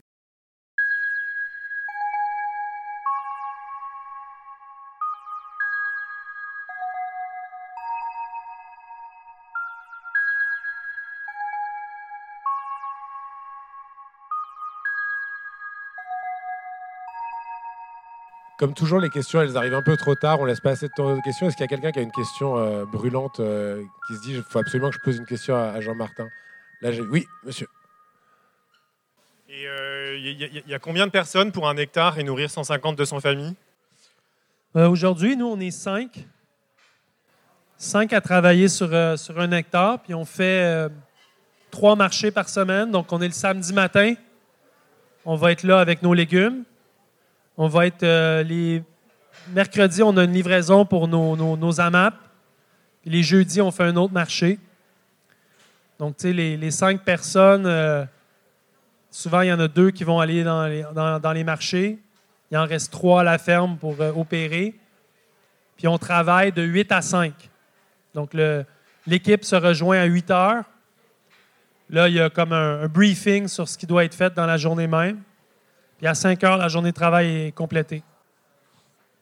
Comme toujours, les questions, elles arrivent un peu trop tard. On laisse pas assez de temps aux questions. Est-ce qu'il y a quelqu'un qui a une question euh, brûlante euh, qui se dit il faut absolument que je pose une question à, à Jean-Martin Là, j'ai. Oui, monsieur. Et il euh, y, y, a combien de personnes pour un hectare et nourrir 150-200 familles? Aujourd'hui, nous, on est cinq. Cinq à travailler sur, sur un hectare. Puis on fait trois marchés par semaine. Donc, on est le samedi matin. On va être là avec nos légumes. On va être euh, les mercredis, on a une livraison pour nos, nos, AMAP. Les jeudis, on fait un autre marché. Donc, tu sais, les, cinq personnes, euh, souvent, il y en a deux qui vont aller dans les, marchés. Il en reste trois à la ferme pour euh, opérer. Puis on travaille de 8 à 5. Donc, l'équipe se rejoint à 8 heures. Là, il y a comme un briefing sur ce qui doit être fait dans la journée même. Puis à 5 heures, la journée de travail est complétée.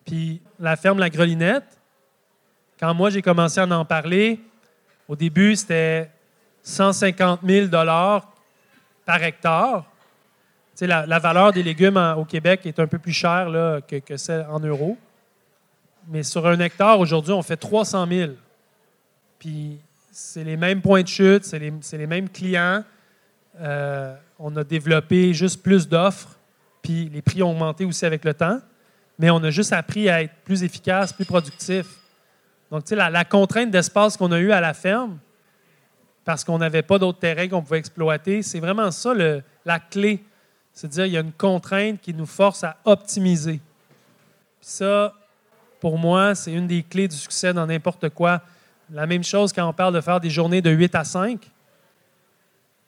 Puis la ferme La Grelinette, quand moi j'ai commencé à en parler, au début c'était 150 000 par hectare. Tu sais, la, valeur des légumes au Québec est un peu plus chère que, que celle en euros. Mais sur un hectare, aujourd'hui, on fait 300 000. Puis c'est les mêmes points de chute, c'est les, les, mêmes clients. Euh, on a développé juste plus d'offres puis les prix ont augmenté aussi avec le temps, mais on a juste appris à être plus efficace, plus productif. Donc, tu sais, la, la, contrainte d'espace qu'on a eue à la ferme, parce qu'on n'avait pas d'autres terrains qu'on pouvait exploiter, c'est vraiment ça le, la clé. C'est-à-dire, il y a une contrainte qui nous force à optimiser. Puis ça, pour moi, c'est une des clés du succès dans n'importe quoi. La même chose quand on parle de faire des journées de 8 à 5.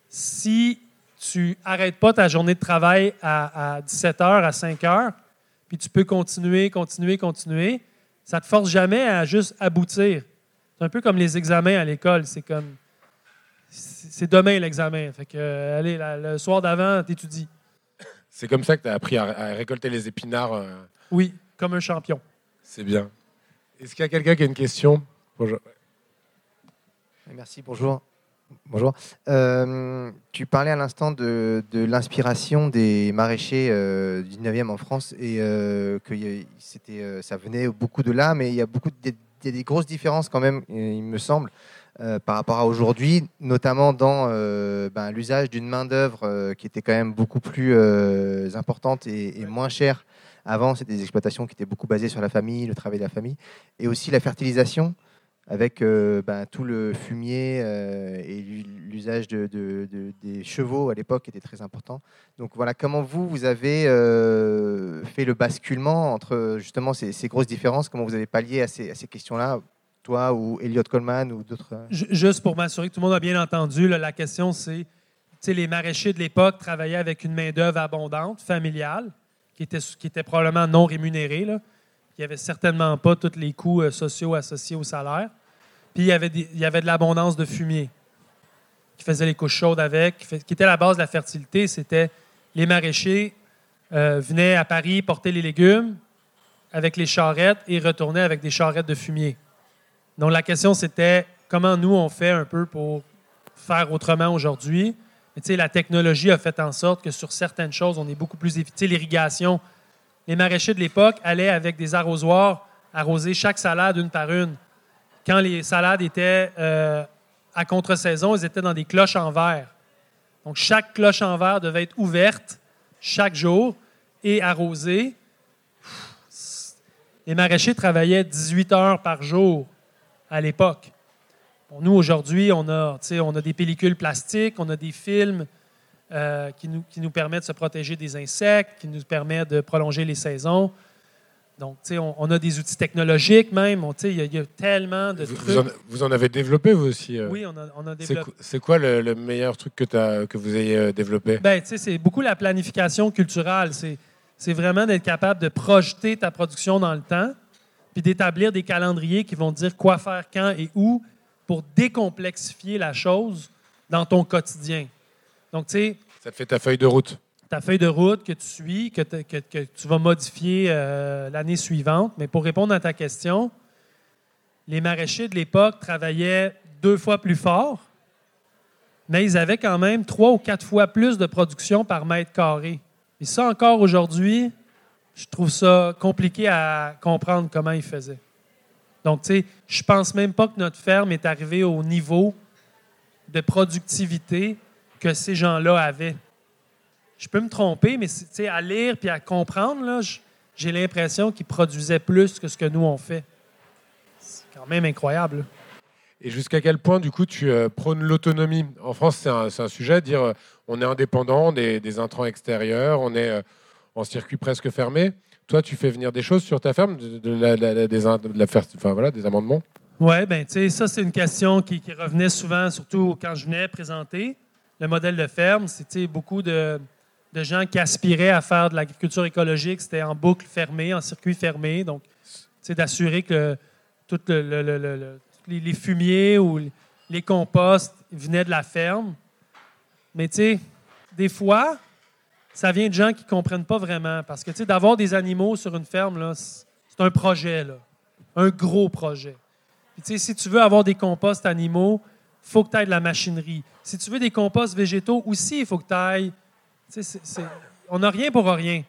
Si tu n'arrêtes pas ta journée de travail à, à 17 h, à 5 h, puis tu peux continuer, continuer, continuer. Ça ne te force jamais à juste aboutir. C'est un peu comme les examens à l'école. C'est comme. C'est demain l'examen. Fait que, euh, allez, la, le soir d'avant, tu étudies. C'est comme ça que tu as appris à, à, récolter les épinards. Euh... Oui, comme un champion. C'est bien. Est-ce qu'il y a quelqu'un qui a une question? Bonjour. Merci, bonjour. Bonjour. Euh, tu parlais à l'instant de, de l'inspiration des maraîchers euh, du 19e en France et euh, que c'était, ça venait beaucoup de là, mais il y a beaucoup de, des, des grosses différences quand même, il me semble, par rapport à aujourd'hui, notamment dans ben, l'usage d'une main-d'œuvre qui était quand même beaucoup plus importante et, et moins chère. Avant, c'était des exploitations qui étaient beaucoup basées sur la famille, le travail de la famille, et aussi la fertilisation avec euh, ben, tout le fumier euh, et l'usage de, de, de, des chevaux à l'époque était très important. Donc voilà, comment vous, vous avez euh, fait le basculement entre justement ces, grosses différences, comment vous avez pallié à ces, questions-là, toi ou Elliot Coleman ou d'autres Juste pour m'assurer que tout le monde a bien entendu, la question c'est, les maraîchers de l'époque travaillaient avec une main-d'œuvre abondante, familiale, qui était, probablement non rémunérée. Il n'y avait certainement pas tous les coûts sociaux associés au salaire. Puis il y avait, il y avait de l'abondance de fumier qui faisait les couches chaudes avec, qui, était la base de la fertilité. C'était les maraîchers euh, venaient à Paris porter les légumes avec les charrettes et retournaient avec des charrettes de fumier. Donc la question c'était comment nous on fait un peu pour faire autrement aujourd'hui? La technologie a fait en sorte que sur certaines choses, on est beaucoup plus efficace. L'irrigation, les maraîchers de l'époque allaient avec des arrosoirs arroser chaque salade une par une quand les salades étaient euh, à contre-saison, elles étaient dans des cloches en verre. Donc, chaque cloche en verre devait être ouverte chaque jour et arrosée. les maraîchers travaillaient 18 heures par jour à l'époque. Pour nous, aujourd'hui, on a, on a des pellicules plastiques, on a des films euh, qui, nous, qui nous permettent de se protéger des insectes, qui nous permettent de prolonger les saisons. Donc, on, on a des outils technologiques même. Il y, a tellement de vous, trucs. vous en, vous en avez développé, vous aussi euh? Oui, on a, on a développé. C'est quoi le, le meilleur truc que, t'as- que vous ayez euh, développé? Ben, tu sais, c'est beaucoup la planification culturelle. C'est, vraiment d'être capable de projeter ta production dans le temps, puis d'établir des calendriers qui vont dire quoi faire quand et où pour décomplexifier la chose dans ton quotidien. Donc, tu sais, Ça te fait ta feuille de route. ta feuille de route que tu suis, que, te- que- que tu vas modifier euh, l'année suivante. Mais pour répondre à ta question, les maraîchers de l'époque travaillaient deux fois plus fort, mais ils avaient quand même trois ou quatre fois plus de production par mètre carré. Et ça, encore aujourd'hui, je trouve ça compliqué à comprendre comment ils faisaient. Donc, tu sais, je pense même pas que notre ferme est arrivée au niveau de productivité que ces gens-là avaient. Je peux me tromper, mais à lire puis à comprendre, j'ai l'impression qu'ils produisaient plus que ce que nous on fait. C'est quand même incroyable. là. Et jusqu'à quel point, du coup, tu euh, prônes l'autonomie? En France, c'est un, sujet, dire euh, on est indépendant des, des intrants extérieurs, on est euh, en circuit presque fermé. Toi, tu fais venir des choses sur ta ferme, de, de la, la- la- des, in- de la fer- enfin, voilà, des amendements? Oui, ben tu sais, ça, c'est une question qui, qui revenait souvent, surtout quand je venais présenter le modèle de ferme. C'était beaucoup de, de gens qui aspiraient à faire de l'agriculture écologique. C'était en boucle fermée, en circuit fermé. Donc, sais, d'assurer que le- les, fumiers ou les- composts venaient de la ferme. Mais tu sais, des fois, ça vient de gens qui ne comprennent pas vraiment. Parce que tu sais, d'avoir des animaux sur une ferme, c'est c'est un projet, là. un gros projet. Tu sais, si tu veux avoir des composts animaux, faut que tu aies de la machinerie. Si tu veux des composts végétaux aussi, il faut que tu ailles. On n'a rien pour rien.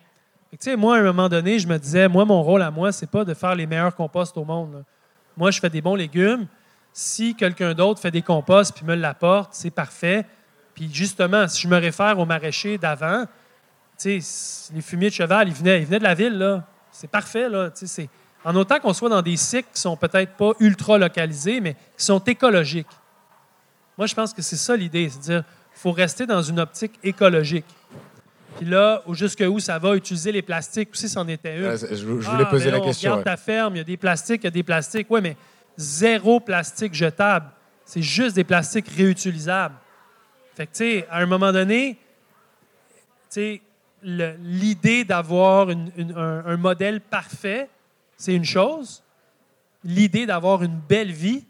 Moi, à un moment donné, je me disais, moi, mon rôle à moi, c'est pas de faire les meilleurs composts au monde. Moi, je fais des bons légumes. Si quelqu'un d'autre fait des composts puis me l'apporte, c'est parfait. Puis justement, si je me réfère aux maraîchers d'avant, les fumiers de cheval, ils venaient, ils venaient de la ville, là. C'est parfait, là. En autant qu'on soit dans des cycles qui sont peut-être pas ultra localisés, mais qui sont écologiques. Moi, je pense que c'est ça l'idée, c'est-à-dire qu'il faut rester dans une optique écologique. Puis là, jusque où ça va, utiliser les plastiques aussi, c'en était une. Ah, Je, je voulais Ah, poser mais la là, question. On ouais. regarde ta ferme, il y a des plastiques, il y a des plastiques. Oui, mais zéro plastique jetable. C'est juste des plastiques réutilisables. Fait que, tu sais, à un moment donné, tu sais, l'idée d'avoir un, un modèle parfait, c'est une chose. L'idée d'avoir une belle vie,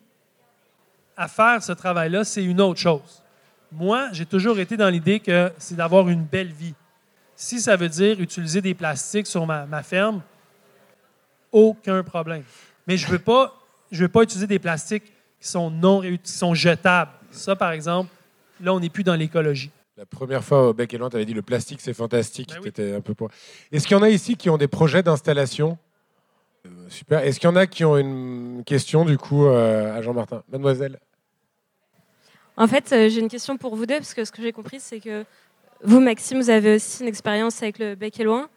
à faire ce travail-là, c'est une autre chose. Moi, j'ai toujours été dans l'idée que c'est d'avoir une belle vie. Si ça veut dire utiliser des plastiques sur ma, ma ferme, aucun problème. Mais je ne veux, pas- je veux pas utiliser des plastiques qui sont non réut- qui sont jetables. Ça, par exemple, là, on n'est plus dans l'écologie. La première fois au Bec et tu avais dit le plastique, c'est fantastique. Ben oui. Un peu. Est-ce qu'il y en a ici qui ont des projets d'installation? Super. Est-ce qu'il y en a qui ont une question, du coup, euh, à Jean-Martin? Mademoiselle? En fait, euh, j'ai une question pour vous deux, parce que ce que j'ai compris, c'est que vous, Maxime, vous avez aussi une expérience avec le bec et loin.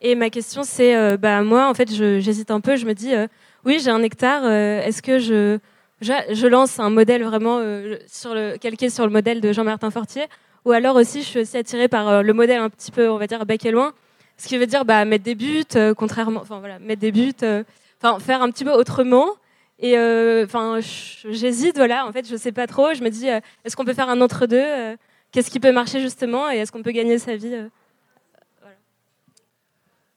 Et ma question, c'est, euh, bah, moi, en fait, j'hésite un peu. Je me dis, euh, oui, j'ai un hectare. euh, Est-ce que je, je, lance un modèle vraiment euh, sur le, calqué sur le modèle de Jean-Martin Fortier? Ou alors aussi, je suis aussi attirée par euh, le modèle un petit peu, on va dire, bec et loin. Ce qui veut dire bah, mettre des buts, euh, contrairement, enfin voilà, mettre des buts, euh, enfin faire un petit peu autrement. Et euh, enfin, j'hésite, voilà. En fait, je sais pas trop. Je me dis, est-ce qu'on peut faire un entre deux Qu'est-ce qui peut marcher justement Et est-ce qu'on peut gagner sa vie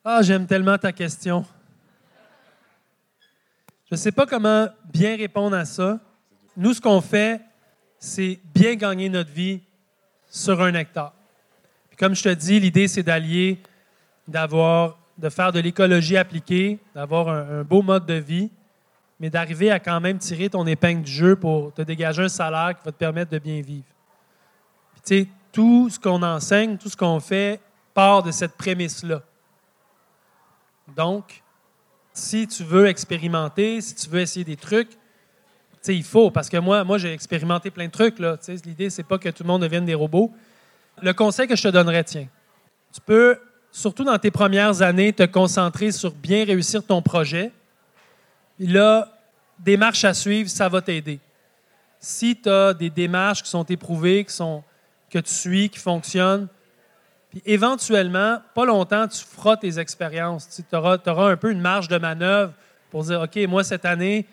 Ah, j'aime tellement ta question. Je sais pas comment bien répondre à ça. Nous, ce qu'on fait, c'est bien gagner notre vie sur un hectare. Comme je te dis, l'idée, c'est d'allier, d'avoir, de faire de l'écologie appliquée, d'avoir un, beau mode de vie, mais d'arriver à quand même tirer ton épingle du jeu pour te dégager un salaire qui va te permettre de bien vivre. Tu sais, tout ce qu'on enseigne, tout ce qu'on fait part de cette prémisse-là. Donc, si tu veux expérimenter, si tu veux essayer des trucs, tu sais, il faut, parce que moi, moi j'ai expérimenté plein de trucs. Là, tu sais, L'idée, c'est pas que tout le monde devienne des robots. Le conseil que je te donnerais, tiens, tu peux surtout dans tes premières années, te concentrer sur bien réussir ton projet. Et là, des marches à suivre, ça va t'aider. Si tu as des démarches qui sont éprouvées, qui sont, que tu suis, qui fonctionnent, puis éventuellement, pas longtemps, tu feras tes expériences. Tu auras, un peu une marge de manœuvre pour dire, OK, moi, cette année,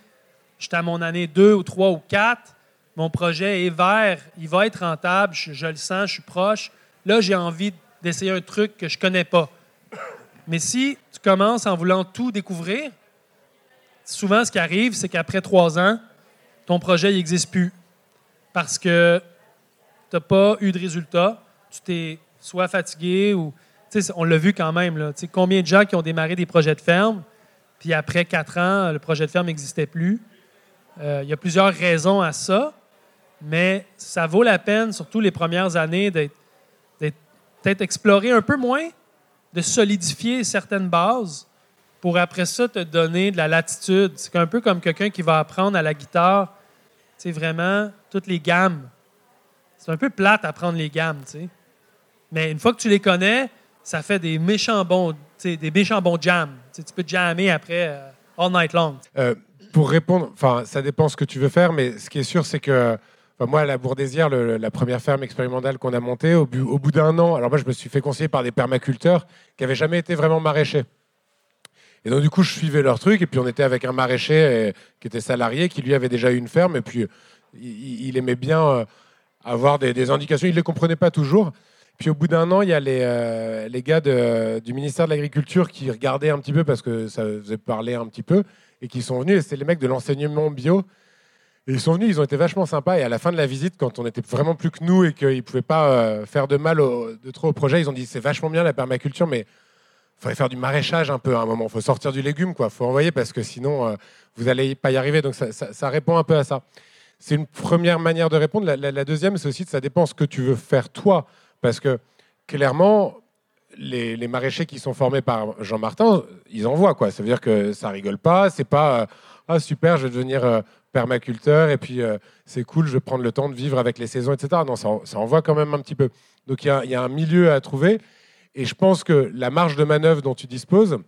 je suis à mon année 2 ou 3 ou 4, mon projet est vert, il va être rentable, je, je le sens, je suis proche. Là, j'ai envie d'essayer un truc que je ne connais pas. Mais si tu commences en voulant tout découvrir, souvent, ce qui arrive, c'est qu'après trois ans, ton projet n'existe plus. Parce que tu n'as pas eu de résultat. Tu t'es soit fatigué ou. On l'a vu quand même. Là, combien de gens qui ont démarré des projets de ferme, puis après quatre ans, le projet de ferme n'existait plus. Euh, il y a plusieurs raisons à ça, mais ça vaut la peine, surtout les premières années, d'être peut-être explorer un peu moins, de solidifier certaines bases pour après ça te donner de la latitude. C'est un peu comme quelqu'un qui va apprendre à la guitare, tu vraiment toutes les gammes. C'est un peu plate apprendre les gammes, tu sais. Mais une fois que tu les connais, ça fait des méchants bons, des méchants bons jams. tu peux jammer après euh, all night long. Euh, pour répondre, enfin, ça dépend ce que tu veux faire, mais ce qui est sûr, c'est que moi, à la Bourdésière, la première ferme expérimentale qu'on a montée, au, au bout d'un an, alors moi, je me suis fait conseiller par des permaculteurs qui n'avaient jamais été vraiment maraîchers. Et donc, du coup, je suivais leur truc. Et puis, on était avec un maraîcher euh, qui était salarié, qui lui avait déjà eu une ferme. Et puis, il, aimait bien euh, avoir des, indications. Il ne les comprenait pas toujours. Puis, au bout d'un an, il y a les, euh, les gars du ministère de l'Agriculture qui regardaient un petit peu parce que ça faisait parler un petit peu et qui sont venus. Et c'était les mecs de l'enseignement bio. Ils sont venus, ils ont été vachement sympas. Et à la fin de la visite, quand on était vraiment plus que nous et qu'ils ne pouvaient pas faire de mal trop au projet, ils ont dit c'est vachement bien la permaculture, mais faudrait faire du maraîchage un peu à un moment. Il faut sortir du légume, quoi. faut envoyer parce que sinon, euh, vous n'allez pas y arriver. Donc, ça, répond un peu à ça. C'est une première manière de répondre. La, deuxième, c'est aussi que ça dépend ce que tu veux faire toi. Parce que clairement, les, maraîchers qui sont formés par Jean Martin, ils en voient, quoi. Ça veut dire que ça rigole pas. C'est pas euh, ah super, je vais devenir euh, permaculteur et puis c'est cool, je vais prendre le temps de vivre avec les saisons, etc. Non, ça, ça en voit quand même un petit peu. Donc il y, y, a un milieu à trouver. Et je pense que la marge de manœuvre dont tu disposes,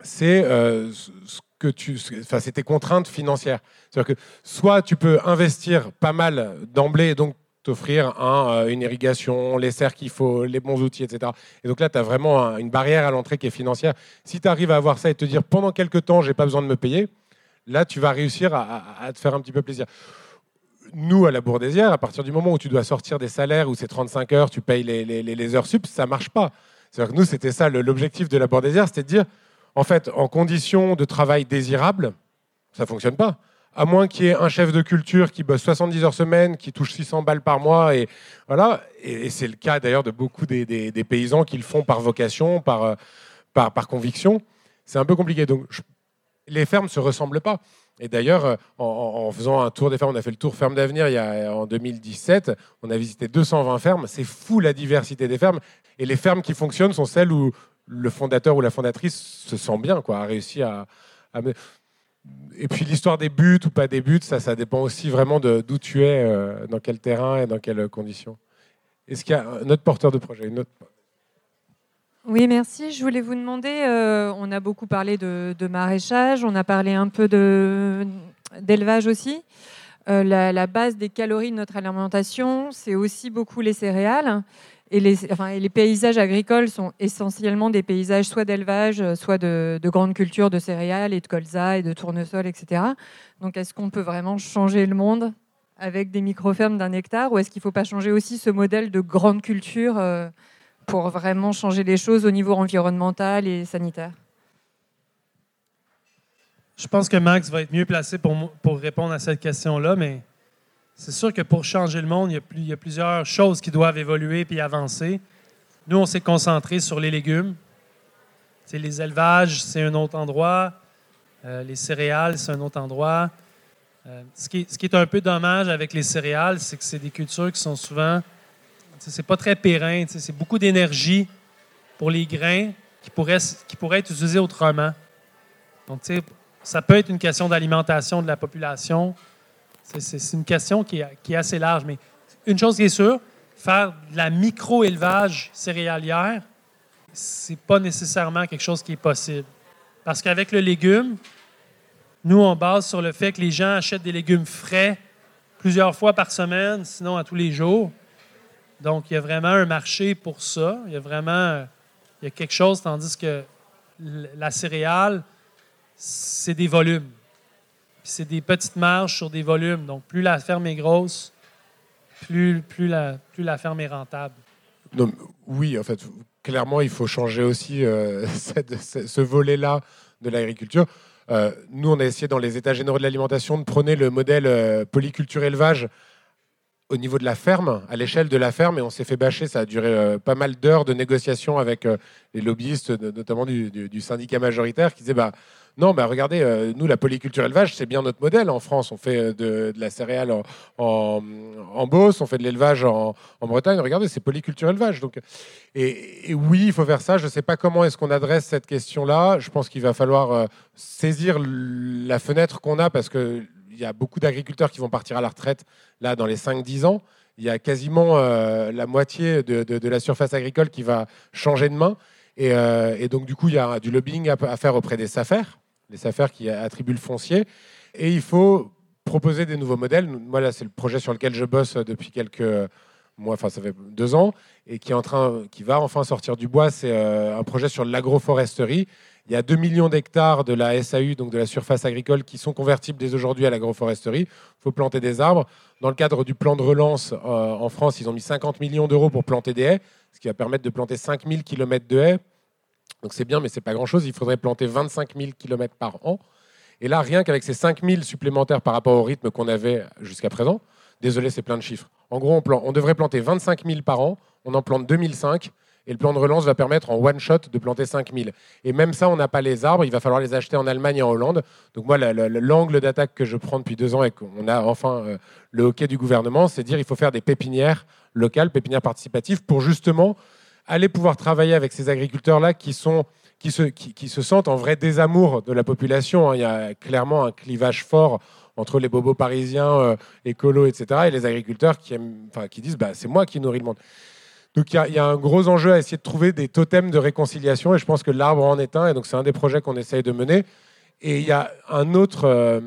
c'est euh, ce tes contraintes financières. C'est-à-dire que soit tu peux investir pas mal d'emblée, donc t'offrir un, euh, une irrigation, les serres qu'il faut, les bons outils, etc. Et donc là, tu as vraiment une barrière à l'entrée qui est financière. Si tu arrives à avoir ça et te dire pendant quelques temps, j'ai pas besoin de me payer, là, tu vas réussir à, te faire un petit peu plaisir nous, à la Bourdésière, à partir du moment où tu dois sortir des salaires, où c'est 35 heures, tu payes les, heures sup, ça marche pas. C'est-à-dire que nous, c'était ça l'objectif de la Bordésière, c'était de dire, en fait, en conditions de travail désirables, ça fonctionne pas. À moins qu'il y ait un chef de culture qui bosse 70 heures semaine, qui touche 600 balles par mois, et voilà. Et, c'est le cas d'ailleurs de beaucoup des, paysans qui le font par vocation, par, euh, par, par conviction. C'est un peu compliqué. Donc, les fermes ne se ressemblent pas. Et d'ailleurs, euh, en, faisant un tour des fermes, on a fait le tour Ferme d'Avenir en 2017. On a visité 220 fermes. C'est fou la diversité des fermes. Et les fermes qui fonctionnent sont celles où le fondateur ou la fondatrice se sent bien, quoi, a réussi à. Et puis l'histoire des buts ou pas des buts, ça, ça dépend aussi vraiment d'où tu es, euh, dans quel terrain et dans quelles conditions. Est-ce qu'il y a un autre porteur de projet une autre... Oui, merci. Je voulais vous demander, euh, on a beaucoup parlé de, maraîchage, on a parlé un peu d'élevage aussi. Euh, la, base des calories de notre alimentation, c'est aussi beaucoup les céréales. Et les, les, paysages agricoles sont essentiellement des paysages soit d'élevage, soit de, de grandes cultures de céréales et de colza et de tournesol, etc. Donc est-ce qu'on peut vraiment changer le monde avec des micro-fermes d'un hectare ou est-ce qu'il ne faut pas changer aussi ce modèle de grande culture euh, pour vraiment changer les choses au niveau environnemental et sanitaire Je pense que Max va être mieux placé pour, pour répondre à cette question-là, mais c'est sûr que pour changer le monde, il y, a, plusieurs choses qui doivent évoluer puis avancer. Nous, on s'est concentré sur les légumes. les élevages, c'est un autre endroit. Euh, les céréales, c'est un autre endroit. Euh, ce, qui est, un peu dommage avec les céréales, c'est que c'est des cultures qui sont souvent. C'est pas très périn. C'est beaucoup d'énergie pour les grains qui pourraient, qui être utilisés autrement. Donc, ça peut être une question d'alimentation de la population. C'est une question qui est, assez large, mais une chose qui est sûre, faire de la micro-élevage céréalière, c'est pas nécessairement quelque chose qui est possible. Parce qu'avec le légume, nous, on base sur le fait que les gens achètent des légumes frais plusieurs fois par semaine, sinon à tous les jours. Donc, il y a vraiment un marché pour ça. Il y a vraiment il y a quelque chose, tandis que la céréale, c'est des volumes. c'est des petites marges sur des volumes. Donc, plus la ferme est grosse, plus, plus, la, plus la ferme est rentable. oui, en fait, clairement, il faut changer aussi euh, ce volet-là de l'agriculture. Euh, nous, on a essayé dans les états généraux de l'alimentation de prôner le modèle euh, polyculture élevage au niveau de la ferme, à l'échelle de la ferme, et on s'est fait bâcher. Ça a duré euh, pas mal d'heures de négociations avec euh, les lobbyistes, notamment du, syndicat majoritaire, qui disaient bah, non, bah, regardez, euh, nous, la polyculture élevage, c'est bien notre modèle en France. On fait de, la céréale en, en, Beauce, on fait de l'élevage en, Bretagne. Regardez, c'est polyculture élevage. Donc, et, oui, il faut faire ça. Je ne sais pas comment est-ce qu'on adresse cette question-là. Je pense qu'il va falloir saisir la fenêtre qu'on a parce que y a beaucoup d'agriculteurs qui vont partir à la retraite là dans les 5-10 ans. Il y a quasiment euh, la moitié de, la surface agricole qui va changer de main. Euh, et, donc, du coup, il y a du lobbying à, faire auprès des SAFER, les SAFER qui attribuent le foncier. Et il faut proposer des nouveaux modèles. Moi, là, c'est le projet sur lequel je bosse depuis quelques mois, enfin, ça fait deux ans, et qui, est en train, qui va enfin sortir du bois. C'est euh, un projet sur l'agroforesterie il y a 2 millions d'hectares de la SAU, donc de la surface agricole, qui sont convertibles dès aujourd'hui à l'agroforesterie. Il faut planter des arbres. Dans le cadre du plan de relance euh, en France, ils ont mis 50 millions d'euros pour planter des haies, ce qui va permettre de planter 5000 km de haies. Donc c'est bien, mais ce n'est pas grand-chose. Il faudrait planter 25 000 km par an. Et là, rien qu'avec ces 5000 supplémentaires par rapport au rythme qu'on avait jusqu'à présent, désolé, c'est plein de chiffres. En gros, on, on devrait planter 25 000 par an, on en plante 2005 et le plan de relance va permettre en one shot de planter 5000. Et même ça, on n'a pas les arbres, il va falloir les acheter en Allemagne et en Hollande. Donc moi, l'angle d'attaque que je prends depuis deux ans et qu'on a enfin euh, le hockey du gouvernement, c'est dire il faut faire des pépinières locales, pépinières participatives, pour justement aller pouvoir travailler avec ces agriculteurs-là qui sont qui se, qui, se sentent en vrai désamour de la population. Hein. Il y a clairement un clivage fort entre les bobos parisiens, euh, écolos, etc., et les agriculteurs qui, aiment, qui disent bah, c'est moi qui nourris le monde. Donc il y, a un gros enjeu à essayer de trouver des totems de réconciliation et je pense que l'arbre en est un et donc c'est un des projets qu'on essaye de mener. Et il y a euh,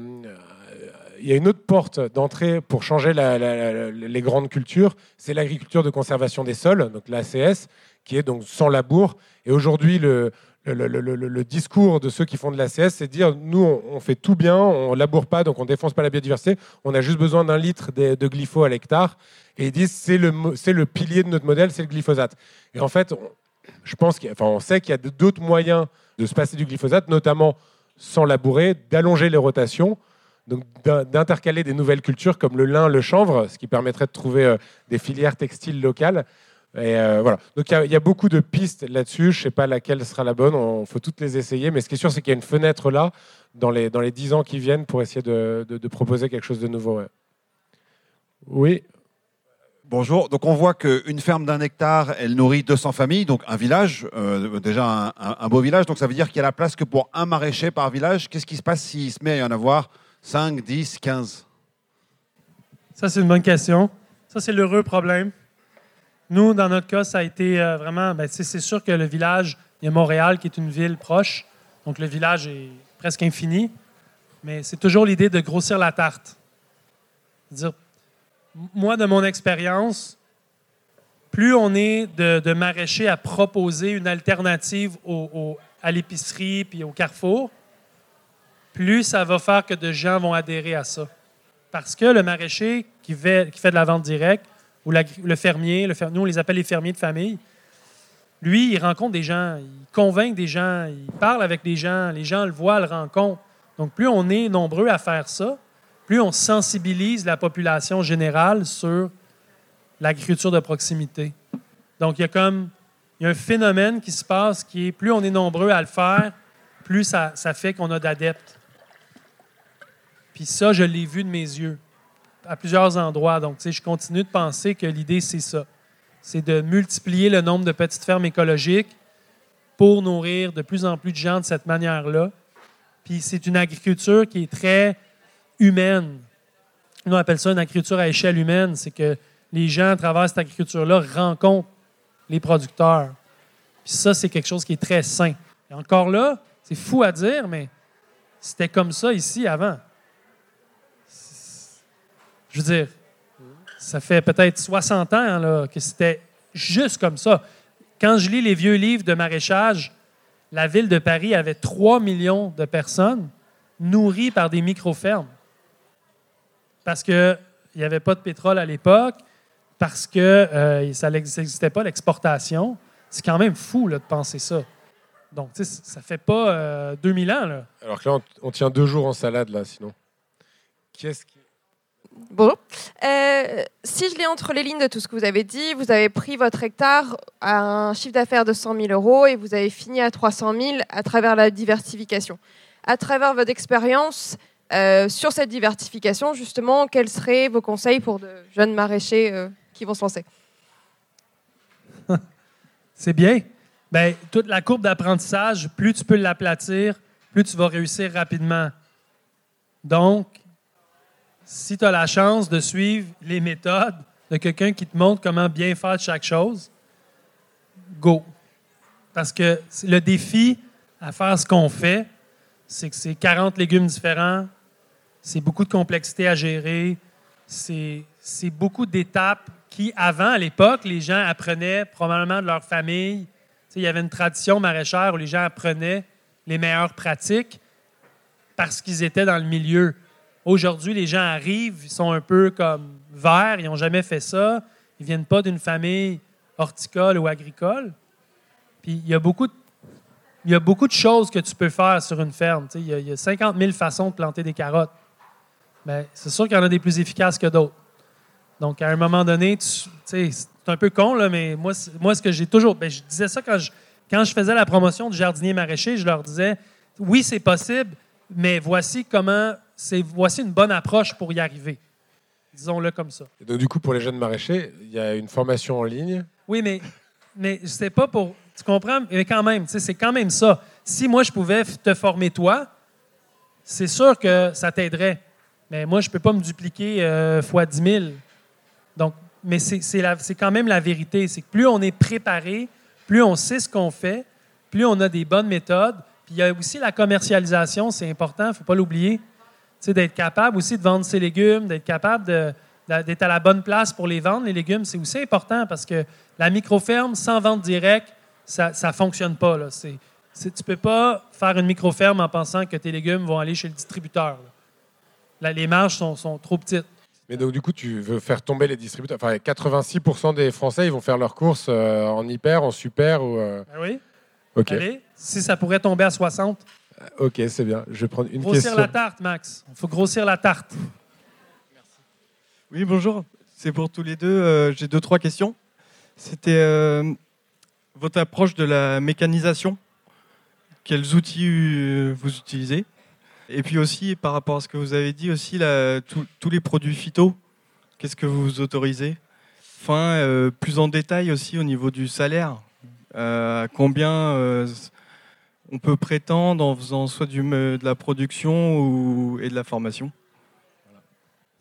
une autre porte d'entrée pour changer les grandes cultures, c'est l'agriculture de conservation des sols, donc l'ACS, qui est donc sans labour. Et aujourd'hui le, le, discours de ceux qui font de l'ACS, c'est de dire nous, on, fait tout bien, on laboure pas, donc on défonce pas la biodiversité, on a juste besoin d'un litre de, de glypho à l'hectare et ils disent c'est le, pilier de notre modèle, c'est le glyphosate. Et en fait, je pense enfin, on sait qu'il y a d'autres moyens de se passer du glyphosate, notamment sans labourer, d'allonger les rotations, donc d'intercaler des nouvelles cultures comme le lin, le chanvre, ce qui permettrait de trouver euh, des filières textiles locales. Et euh, voilà. Donc il y, a beaucoup de pistes là-dessus. Je ne sais pas laquelle sera la bonne. Il faut toutes les essayer. Mais ce qui est sûr, c'est qu'il y a une fenêtre là dans les, dans les 10 ans qui viennent pour essayer de, de, proposer quelque chose de nouveau. Oui. Bonjour. Donc on voit qu'une ferme d'un hectare, elle nourrit 200 familles, donc un village, euh, déjà un, beau village. Donc ça veut dire qu'il y a la place que pour un maraîcher par village. Qu'est-ce qui se passe s'il se met à y en avoir 5, 10, 15 Ça, c'est une bonne question. Ça, c'est l'heureux problème. Nous, dans notre cas, ça a été euh, vraiment. Ben, c'est sûr que le village, il y a Montréal qui est une ville proche, donc le village est presque infini, mais c'est toujours l'idée de grossir la tarte. Dire, moi, de mon expérience, plus on est de, maraîchers à proposer une alternative à l'épicerie puis au carrefour, plus ça va faire que de gens vont adhérer à ça. Parce que le maraîcher qui fait, qui fait de la vente directe, ou le fermier, nous on les appelle les fermiers de famille, lui, il rencontre des gens, il convainc des gens, il parle avec des gens, les gens le voient, le rencontrent. Donc plus on est nombreux à faire ça, plus on sensibilise la population générale sur l'agriculture de proximité. Donc, il y a comme il y a un phénomène qui se passe qui est plus on est nombreux à le faire, plus ça, ça fait qu'on a d'adeptes. Puis ça, je l'ai vu de mes yeux à plusieurs endroits. Donc, tu sais, je continue de penser que l'idée, c'est ça. C'est de multiplier le nombre de petites fermes écologiques pour nourrir de plus en plus de gens de cette manière-là. Puis c'est une agriculture qui est très humaine. Nous, on appelle ça une agriculture à échelle humaine. C'est que les gens, à travers cette agriculture-là, rencontrent les producteurs. Puis ça, c'est quelque chose qui est très sain. Et encore là, c'est fou à dire, mais c'était comme ça ici avant. Je veux dire, ça fait peut-être 60 ans que c'était juste comme ça. Quand je lis les vieux livres de maraîchage, la ville de Paris avait 3 millions de personnes nourries par des micro-fermes. Parce qu'il n'y avait pas de pétrole à l'époque, parce que euh, ça n'existait pas l'exportation. C'est quand même fou là, de penser ça. Donc, ça fait pas 2000 euh, ans. Là. Alors que là, on, tient deux jours en salade, là, sinon. Qui est-ce qui... Bon. Euh, si je lis entre les lignes de tout ce que vous avez dit, vous avez pris votre hectare à un chiffre d'affaires de 100 000 euros et vous avez fini à 300 000 à travers la diversification. À travers votre expérience euh, sur cette diversification, justement, quels seraient vos conseils pour de jeunes maraîchers qui vont se lancer? C'est bien. Bien, toute la courbe d'apprentissage, plus tu peux l'aplatir, plus tu vas réussir rapidement. Donc, si tu as la chance de suivre les méthodes de quelqu'un qui te montre comment bien faire chaque chose, go. Parce que le défi à faire ce qu'on fait, c'est que c'est 40 légumes différents, c'est beaucoup de complexité à gérer, c'est beaucoup d'étapes qui, avant, à l'époque, les gens apprenaient probablement de leur famille, il y avait une tradition maraîchère où les gens apprenaient les meilleures pratiques parce qu'ils étaient dans le milieu. Aujourd'hui, les gens arrivent, ils sont un peu comme verts, ils n'ont jamais fait ça, ils ne viennent pas d'une famille horticole ou agricole. Puis il y a beaucoup de, il y a beaucoup de choses que tu peux faire sur une ferme. Il y, a, il y, a 50 000 façons de planter des carottes. Mais c'est sûr qu'il y en a des plus efficaces que d'autres. Donc, à un moment donné, c'est un peu con, là, mais moi, moi ce que j'ai toujours. Ben, je disais ça quand je, quand je faisais la promotion du jardinier maraîcher, je leur disais oui, c'est possible, mais voici comment. C'est Voici une bonne approche pour y arriver. Disons-le comme ça. Et donc, du coup, pour les jeunes maraîchers, il y a une formation en ligne. Oui, mais, mais sais pas pour. Tu comprends? Mais quand même, c'est quand même ça. Si moi, je pouvais te former toi, c'est sûr que ça t'aiderait. Mais moi, je ne peux pas me dupliquer euh, fois 10 000. Donc, mais c'est quand même la vérité. C'est que plus on est préparé, plus on sait ce qu'on fait, plus on a des bonnes méthodes. Puis il y a aussi la commercialisation, c'est important, il ne faut pas l'oublier. D'être capable aussi de vendre ses légumes, d'être capable d'être à la bonne place pour les vendre, les légumes, c'est aussi important parce que la microferme sans vente directe, ça ne fonctionne pas. Là. tu ne peux pas faire une microferme en pensant que tes légumes vont aller chez le distributeur. les marges sont trop petites. Mais donc, du coup, tu veux faire tomber les distributeurs. Enfin, 86% des Français, ils vont faire leurs courses euh, en hyper, en super ou. Euh, ah oui. OK. Allez, si ça pourrait tomber à 60. Euh, ok, c'est bien. Je vais prendre une grossir question. Grossir la tarte, Max. Il faut grossir la tarte. Merci. Oui, bonjour. C'est pour tous les deux. J'ai deux, trois questions. C'était votre approche de la mécanisation. Quels outils vous utilisez? Et puis aussi, par rapport à ce que vous avez dit, aussi tous les produits phyto, qu'est-ce que vous autorisez? Enfin, euh, plus en détail aussi au niveau du salaire, euh, combien euh, on peut prétendre en faisant soit du, de la production ou, et de la formation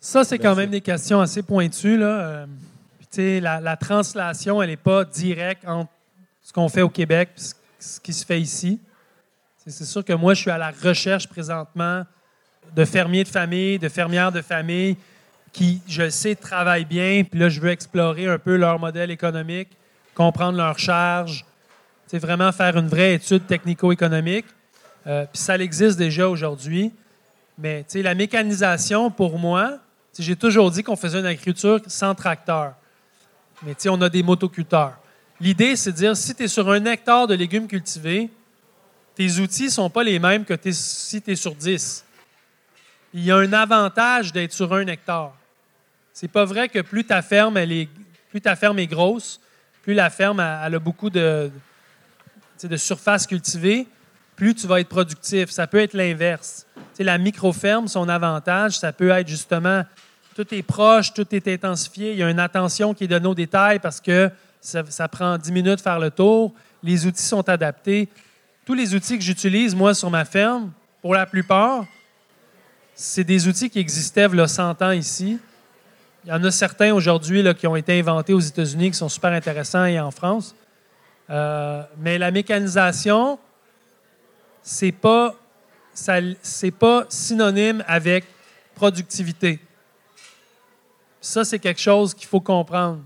Ça, c'est quand même des questions assez pointues. Là. La, la, translation, elle n'est pas directe entre ce qu'on fait au Québec et ce qui se fait ici. C'est sûr que moi, je suis à la recherche présentement de fermiers de famille, de fermières de famille qui, je sais, travaillent bien. Puis là, je veux explorer un peu leur modèle économique, comprendre leurs charges, c'est vraiment faire une vraie étude technico-économique. Euh, puis ça existe déjà aujourd'hui. Mais la mécanisation, pour moi, j'ai toujours dit qu'on faisait une agriculture sans tracteur. Mais on a des motoculteurs. L'idée, c'est de dire, si tu es sur un hectare de légumes cultivés, tes outils ne sont pas les mêmes que si tu es sur 10. Il y a un avantage d'être sur un hectare. C'est pas vrai que plus ta ferme, est, plus ta ferme est grosse, plus la ferme a beaucoup de, de surface cultivée, plus tu vas être productif. Ça peut être l'inverse. La micro-ferme, son avantage, ça peut être justement tout est proche, tout est intensifié, il y a une attention qui est donnée aux détails parce que ça, prend 10 minutes de faire le tour, les outils sont adaptés tous les outils que j'utilise, moi, sur ma ferme, pour la plupart, c'est des outils qui existaient il y a 100 ans ici. Il y en a certains aujourd'hui qui ont été inventés aux États-Unis qui sont super intéressants et en France. Euh, mais la mécanisation, c'est pas, c'est pas synonyme avec productivité. Ça, c'est quelque chose qu'il faut comprendre.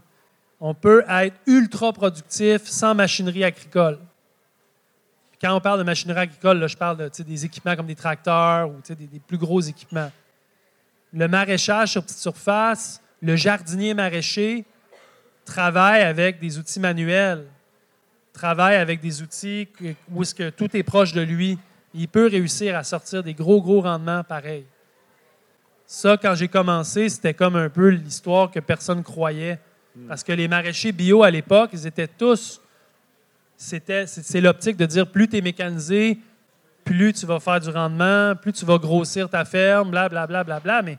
On peut être ultra productif sans machinerie agricole. Quand on parle de machinerie agricole, je parle de, des équipements comme des tracteurs ou des, des plus gros équipements. Le maraîchage sur petite surface, le jardinier maraîcher travaille avec des outils manuels, travaille avec des outils où est-ce que tout est proche de lui. Il peut réussir à sortir des gros, gros rendements pareils. Ça, quand j'ai commencé, c'était comme un peu l'histoire que personne croyait. Parce que les maraîchers bio à l'époque, ils étaient tous. C'était, c'est l'optique de dire plus tu es mécanisé, plus tu vas faire du rendement, plus tu vas grossir ta ferme, blablabla. Bla, bla, bla, bla. Mais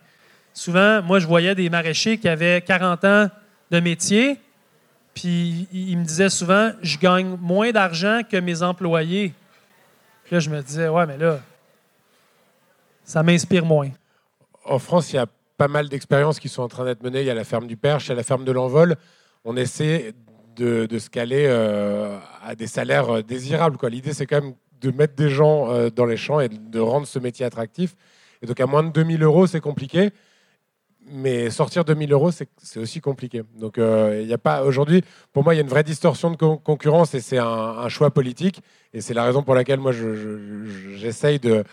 souvent, moi, je voyais des maraîchers qui avaient 40 ans de métier, puis ils me disaient souvent Je gagne moins d'argent que mes employés. Puis là, je me disais Ouais, mais là, ça m'inspire moins. En France, il y a pas mal d'expériences qui sont en train d'être menées. Il y a la ferme du Perche, il y a la ferme de l'Envol. On essaie de, se caler euh, à des salaires euh, désirables. L'idée, c'est quand même de mettre des gens euh, dans les champs et de rendre ce métier attractif. Et donc, à moins de 2000 euros, c'est compliqué. Mais sortir 2000 euros, c'est aussi compliqué. Donc, il n'y a pas aujourd'hui, pour moi, il y a une vraie distorsion de concurrence et c'est un, choix politique. Et c'est la raison pour laquelle moi, j'essaye de,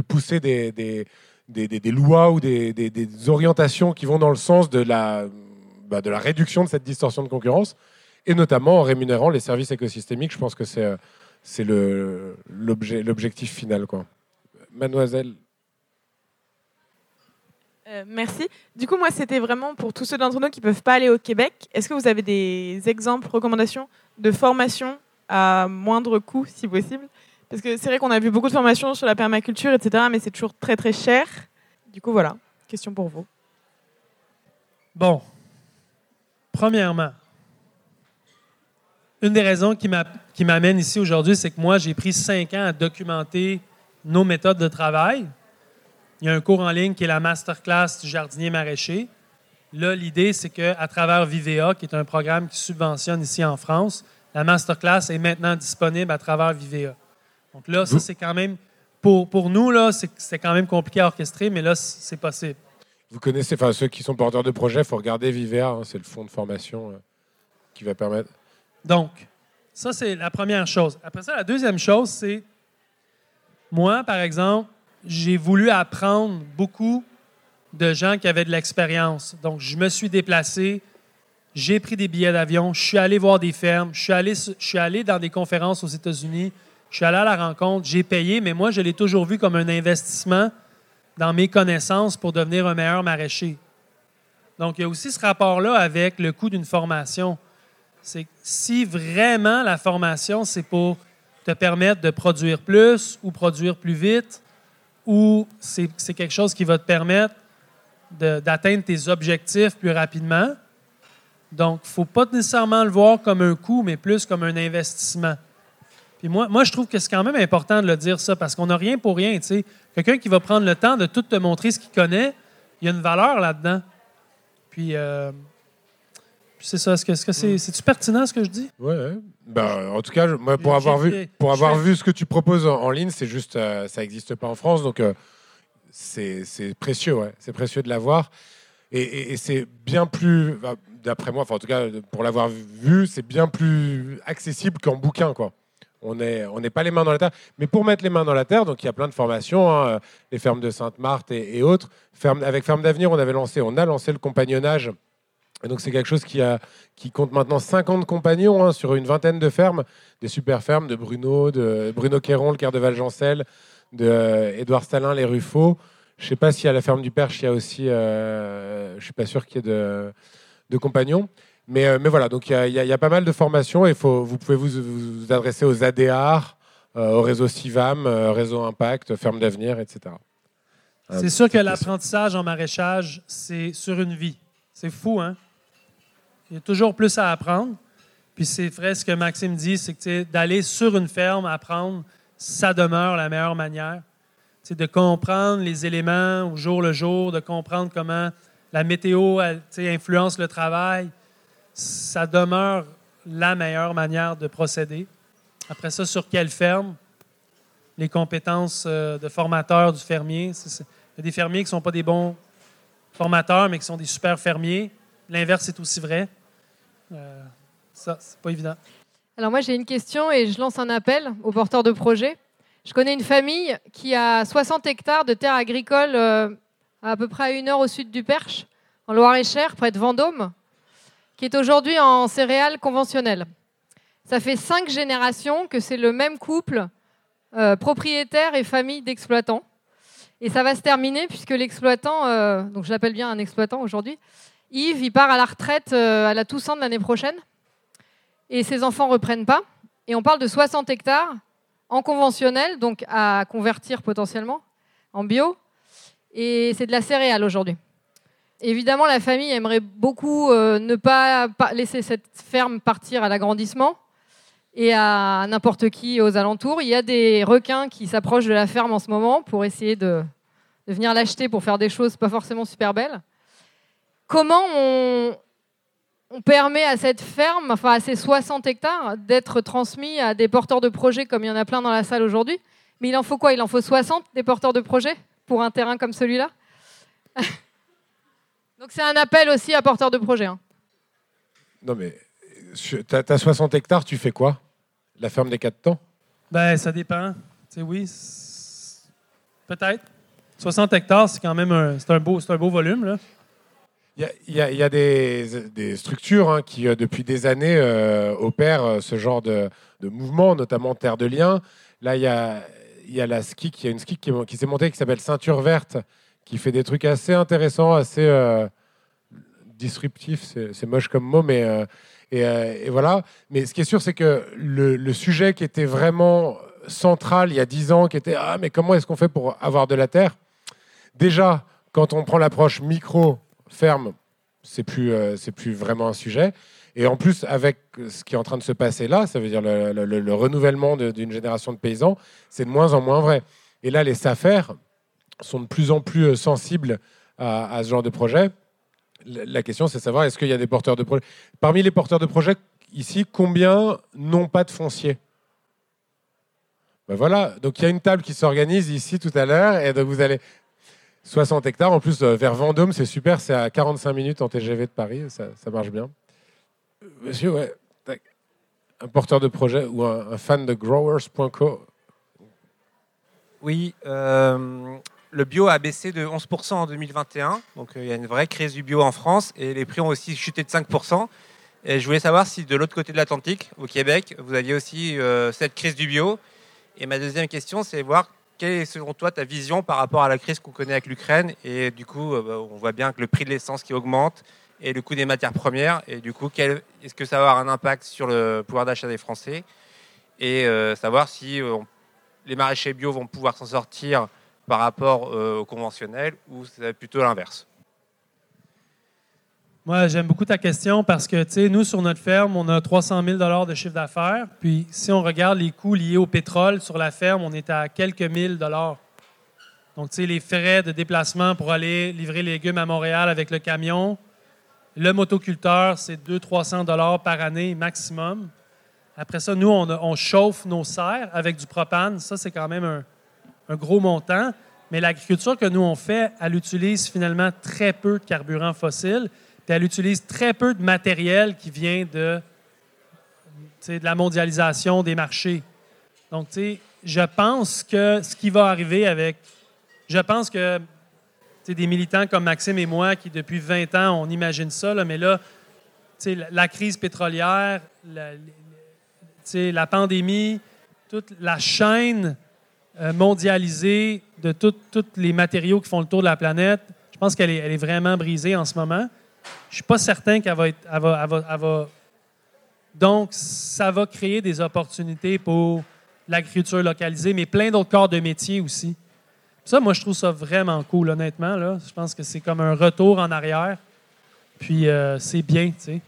pousser des lois ou des, orientations qui vont dans le sens de la, bah, de la réduction de cette distorsion de concurrence, et notamment en rémunérant les services écosystémiques. Je pense que c'est, l'objectif final. Quoi. Mademoiselle. Euh, merci. Du coup, moi, c'était vraiment pour tous ceux d'entre nous qui ne peuvent pas aller au Québec. Est-ce que vous avez des exemples, recommandations de formation à moindre coût, si possible, parce que c'est vrai qu'on a vu beaucoup de formations sur la permaculture, etc., mais c'est toujours très très cher. Du coup, voilà, question pour vous. Bon, premièrement, une des raisons qui m'amène ici aujourd'hui, c'est que moi, j'ai pris cinq ans à documenter nos méthodes de travail. Il y a un cours en ligne qui est la masterclass du jardinier maraîcher. Là, l'idée, c'est qu'à travers Vivea, qui est un programme qui subventionne ici en France, la masterclass est maintenant disponible à travers Vivea. Donc là, ça, c'est quand même, pour, pour nous, là, c'est quand même compliqué à orchestrer, mais là, c'est possible. Vous connaissez, enfin, ceux qui sont porteurs de projets, il faut regarder Vivea, hein, c'est le fonds de formation euh, qui va permettre. Donc, ça, c'est la première chose. Après ça, la deuxième chose, c'est moi, par exemple, j'ai voulu apprendre beaucoup de gens qui avaient de l'expérience. Donc, je me suis déplacé, j'ai pris des billets d'avion, je suis allé voir des fermes, je suis allé, dans des conférences aux États-Unis, je suis allé à la rencontre, j'ai payé, mais moi, je l'ai toujours vu comme un investissement dans mes connaissances pour devenir un meilleur maraîcher. Donc, il y a aussi ce rapport-là avec le coût d'une formation. C'est si vraiment la formation, c'est pour te permettre de produire plus ou produire plus vite, ou c'est quelque chose qui va te permettre d'atteindre tes objectifs plus rapidement. Donc, il ne faut pas nécessairement le voir comme un coût, mais plus comme un investissement. Puis moi, moi, je trouve que c'est quand même important de le dire ça, parce qu'on n'a rien pour rien. Quelqu'un qui va prendre le temps de tout te montrer ce qu'il connaît, il y a une valeur là-dedans. Puis, euh, c'est ça. Est-ce que c'est -ce pertinent ce que je dis? Oui. Ben, en tout cas, moi, pour avoir, vu, pour avoir vu ce que tu proposes en, ligne, c'est juste, euh, ça n'existe pas en France. Donc, euh, c'est précieux, ouais. C'est précieux de l'avoir. Et, et, c'est bien plus, d'après moi, enfin, en tout cas, pour l'avoir vu, c'est bien plus accessible qu'en bouquin, quoi. On n'est on pas les mains dans la terre. Mais pour mettre les mains dans la terre, donc il y a plein de formations, hein, euh, les fermes de Sainte-Marthe et, autres. Ferme, avec Ferme d'Avenir, on avait lancé, on a lancé le compagnonnage. Et donc c'est quelque chose qui, a, qui compte maintenant 50 compagnons hein, sur une vingtaine de fermes, des super fermes de Bruno, de Bruno Quéron, le Caire de Valgencel, de euh, Édouard Stalin, les Ruffaux. Je ne sais pas si à la ferme du Perche, il y a aussi, euh, je ne suis pas sûr qu'il y ait de, de compagnons. Mais, euh, mais voilà, donc il y, a pas mal de formations et faut, vous pouvez vous, adresser aux ADR, euh, au réseau CIVAM, euh, réseau Impact, Ferme d'Avenir, etc. C'est sûr que l'apprentissage en maraîchage, c'est sur une vie. C'est fou, hein? Il y a toujours plus à apprendre. Puis c'est vrai ce que Maxime dit, c'est que d'aller sur une ferme, apprendre, ça demeure la meilleure manière. C'est de comprendre les éléments au jour le jour, de comprendre comment la météo influence le travail ça demeure la meilleure manière de procéder. Après ça, sur quelle ferme, les compétences euh, de formateur du fermier. Il y a des fermiers qui ne sont pas des bons formateurs, mais qui sont des super fermiers. L'inverse est aussi vrai. Euh, ça, c'est pas évident. Alors moi j'ai une question et je lance un appel aux porteurs de projets. Je connais une famille qui a 60 hectares de terres agricoles euh, à peu près à une heure au sud du Perche, en Loire-et-Cher, près de Vendôme, qui est aujourd'hui en céréales conventionnelles. Ça fait cinq générations que c'est le même couple, euh, propriétaire et famille d'exploitants. Et ça va se terminer puisque l'exploitant, donc je l'appelle bien un exploitant aujourd'hui, Yves, il part à la retraite euh, à la Toussaint l'année prochaine et ses enfants reprennent pas. Et on parle de 60 hectares en conventionnel, donc à convertir potentiellement en bio. Et c'est de la céréale aujourd'hui. Évidemment, la famille aimerait beaucoup euh, ne pas, laisser cette ferme partir à l'agrandissement et à n'importe qui aux alentours. Il y a des requins qui s'approchent de la ferme en ce moment pour essayer de venir l'acheter pour faire des choses pas forcément super belles. Comment on, on permet à cette ferme, enfin à ces 60 hectares, d'être transmis à des porteurs de projets comme il y en a plein dans la salle aujourd'hui? Mais il en faut quoi? Il en faut 60 des porteurs de projets pour un terrain comme celui-là? Donc c'est un appel aussi à porteurs de projets. hein. Non, mais tu as 60 hectares, tu fais quoi? La ferme des quatre temps? Ben, ça dépend. Tu sais, oui, c'est- peut-être. 60 hectares, c'est quand même un, c'est un, beau, c'est un beau volume. Là. Il y a, des, structures hein, qui, euh, depuis des années, euh, opèrent euh, ce genre de, de mouvement, notamment Terre de Liens. Là, il y a, la ski, il y a une ski qui, est- qui s'est montée qui s'appelle Ceinture Verte, qui fait des trucs assez intéressants, assez disruptifs. C'est moche comme mot, mais voilà. Mais ce qui est sûr, c'est que le, le sujet qui était vraiment central il y a dix ans, qui était ah mais comment est-ce qu'on fait pour avoir de la terre? Déjà, quand on prend l'approche micro ferme, c'est plus euh, plus vraiment un sujet. Et en plus, avec ce qui est en train de se passer là, ça veut dire le, le- le- le renouvellement d'une génération de paysans, c'est de moins en moins vrai. Et là, les SAFER sont de plus en plus euh, sensibles à, à ce genre de projet. La question, c'est de savoir est-ce qu'il y a des porteurs de projets. Parmi les porteurs de projets, ici, combien n'ont pas de foncier? Ben voilà, donc il y a une table qui s'organise ici tout à l'heure, et donc vous allez 60 hectares, en plus euh, vers Vendôme, c'est super, c'est à 45 minutes en TGV de Paris, ça, marche bien. Monsieur, ouais, un porteur de projet ou un, fan de growers.co. Oui, euh, le bio a baissé de 11% en 2021. Donc euh, il y a une vraie crise du bio en France et les prix ont aussi chuté de 5%. Et je voulais savoir si de l'autre côté de l'Atlantique, au Québec, vous aviez aussi cette crise du bio. Et ma deuxième question, c'est voir quelle est selon toi ta vision par rapport à la crise qu'on connaît avec l'Ukraine. Et du coup, euh, bah, on voit bien que le prix de l'essence qui augmente et le coût des matières premières. Et du coup, est-ce que ça va avoir un impact sur le pouvoir d'achat des Français Et euh, savoir si euh, les maraîchers bio vont pouvoir s'en sortir par rapport au conventionnel ou c'est plutôt l'inverse? Moi, j'aime beaucoup ta question parce que, tu sais, nous, sur notre ferme, on a 300 000 de chiffre d'affaires. Puis, si on regarde les coûts liés au pétrole sur la ferme, on est à quelques mille dollars. Donc, tu sais, les frais de déplacement pour aller livrer les légumes à Montréal avec le camion, le motoculteur, c'est 200-300 dollars par année maximum. Après ça, nous, on, chauffe nos serres avec du propane. Ça, c'est quand même un, un gros montant. Mais l'agriculture que nous, on fait, elle utilise finalement très peu de carburant fossile. Elle utilise très peu de matériel qui vient de, de la mondialisation des marchés. Donc, je pense que ce qui va arriver avec. Je pense que des militants comme Maxime et moi, qui depuis 20 ans, on imagine ça, là, mais là, la, la crise pétrolière, la, la pandémie, toute la chaîne euh, mondialisée de tous les matériaux qui font le tour de la planète, je pense qu'elle est, elle est vraiment brisée en ce moment. Je ne suis pas certain qu'elle va être. Donc, ça va créer des opportunités pour l'agriculture localisée, mais plein d'autres corps de métier aussi. Ça, moi, je trouve ça vraiment cool, honnêtement. Je pense que c'est comme un retour en arrière. Puis, euh, c'est bien, tu sais.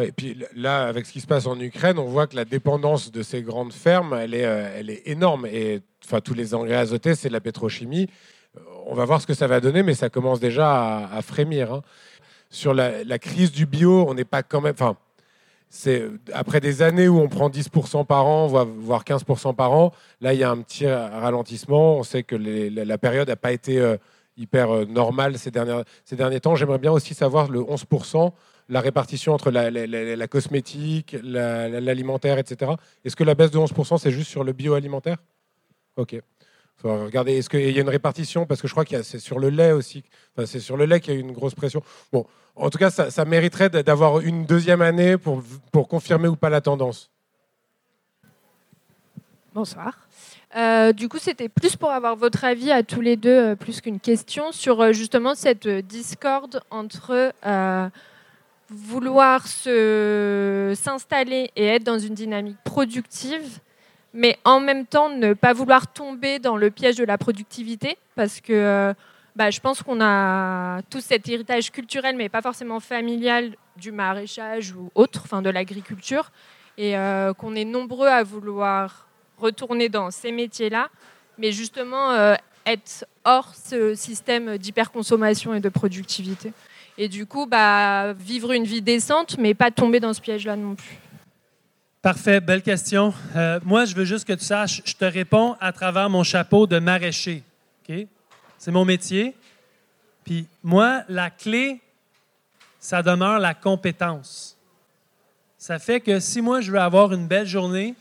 Et puis là, avec ce qui se passe en Ukraine, on voit que la dépendance de ces grandes fermes, elle est, euh, énorme. Et enfin, tous les engrais azotés, c'est de la pétrochimie. Euh, On va voir ce que ça va donner, mais ça commence déjà à, à frémir. hein. Sur la, la crise du bio, on n'est pas quand même. Enfin, c'est après des années où on prend 10% par an, voire 15% par an, là, il y a un petit ralentissement. On sait que la, période n'a pas été euh, hyper euh, normale ces, ces derniers temps. J'aimerais bien aussi savoir le 11%, la répartition entre la, cosmétique, l'alimentaire, etc. Est-ce que la baisse de 11%, c'est juste sur le bioalimentaire? Ok. Regardez, est-ce qu'il y a une répartition? Parce que je crois que c'est sur le lait aussi. Enfin, c'est sur le lait qu'il y a une grosse pression. Bon, en tout cas, ça, mériterait d'avoir une deuxième année pour, pour confirmer ou pas la tendance. Bonsoir. Euh, du coup, c'était plus pour avoir votre avis à tous les deux, euh, plus qu'une question, sur euh, justement cette discorde entre vouloir s'installer et être dans une dynamique productive mais en même temps ne pas vouloir tomber dans le piège de la productivité, parce que euh, bah, je pense qu'on a tout cet héritage culturel, mais pas forcément familial, du maraîchage ou autre, enfin de l'agriculture, et euh, qu'on est nombreux à vouloir retourner dans ces métiers-là, mais justement euh, être hors ce système d'hyperconsommation et de productivité. Et du coup, bah, vivre une vie décente, mais pas tomber dans ce piège-là non plus. Parfait, belle question. Euh, moi, je veux juste que tu saches, je te réponds à travers mon chapeau de maraîcher. C'est mon métier. Puis moi, la clé, ça demeure la compétence. Ça fait que si moi, je veux avoir une belle journée,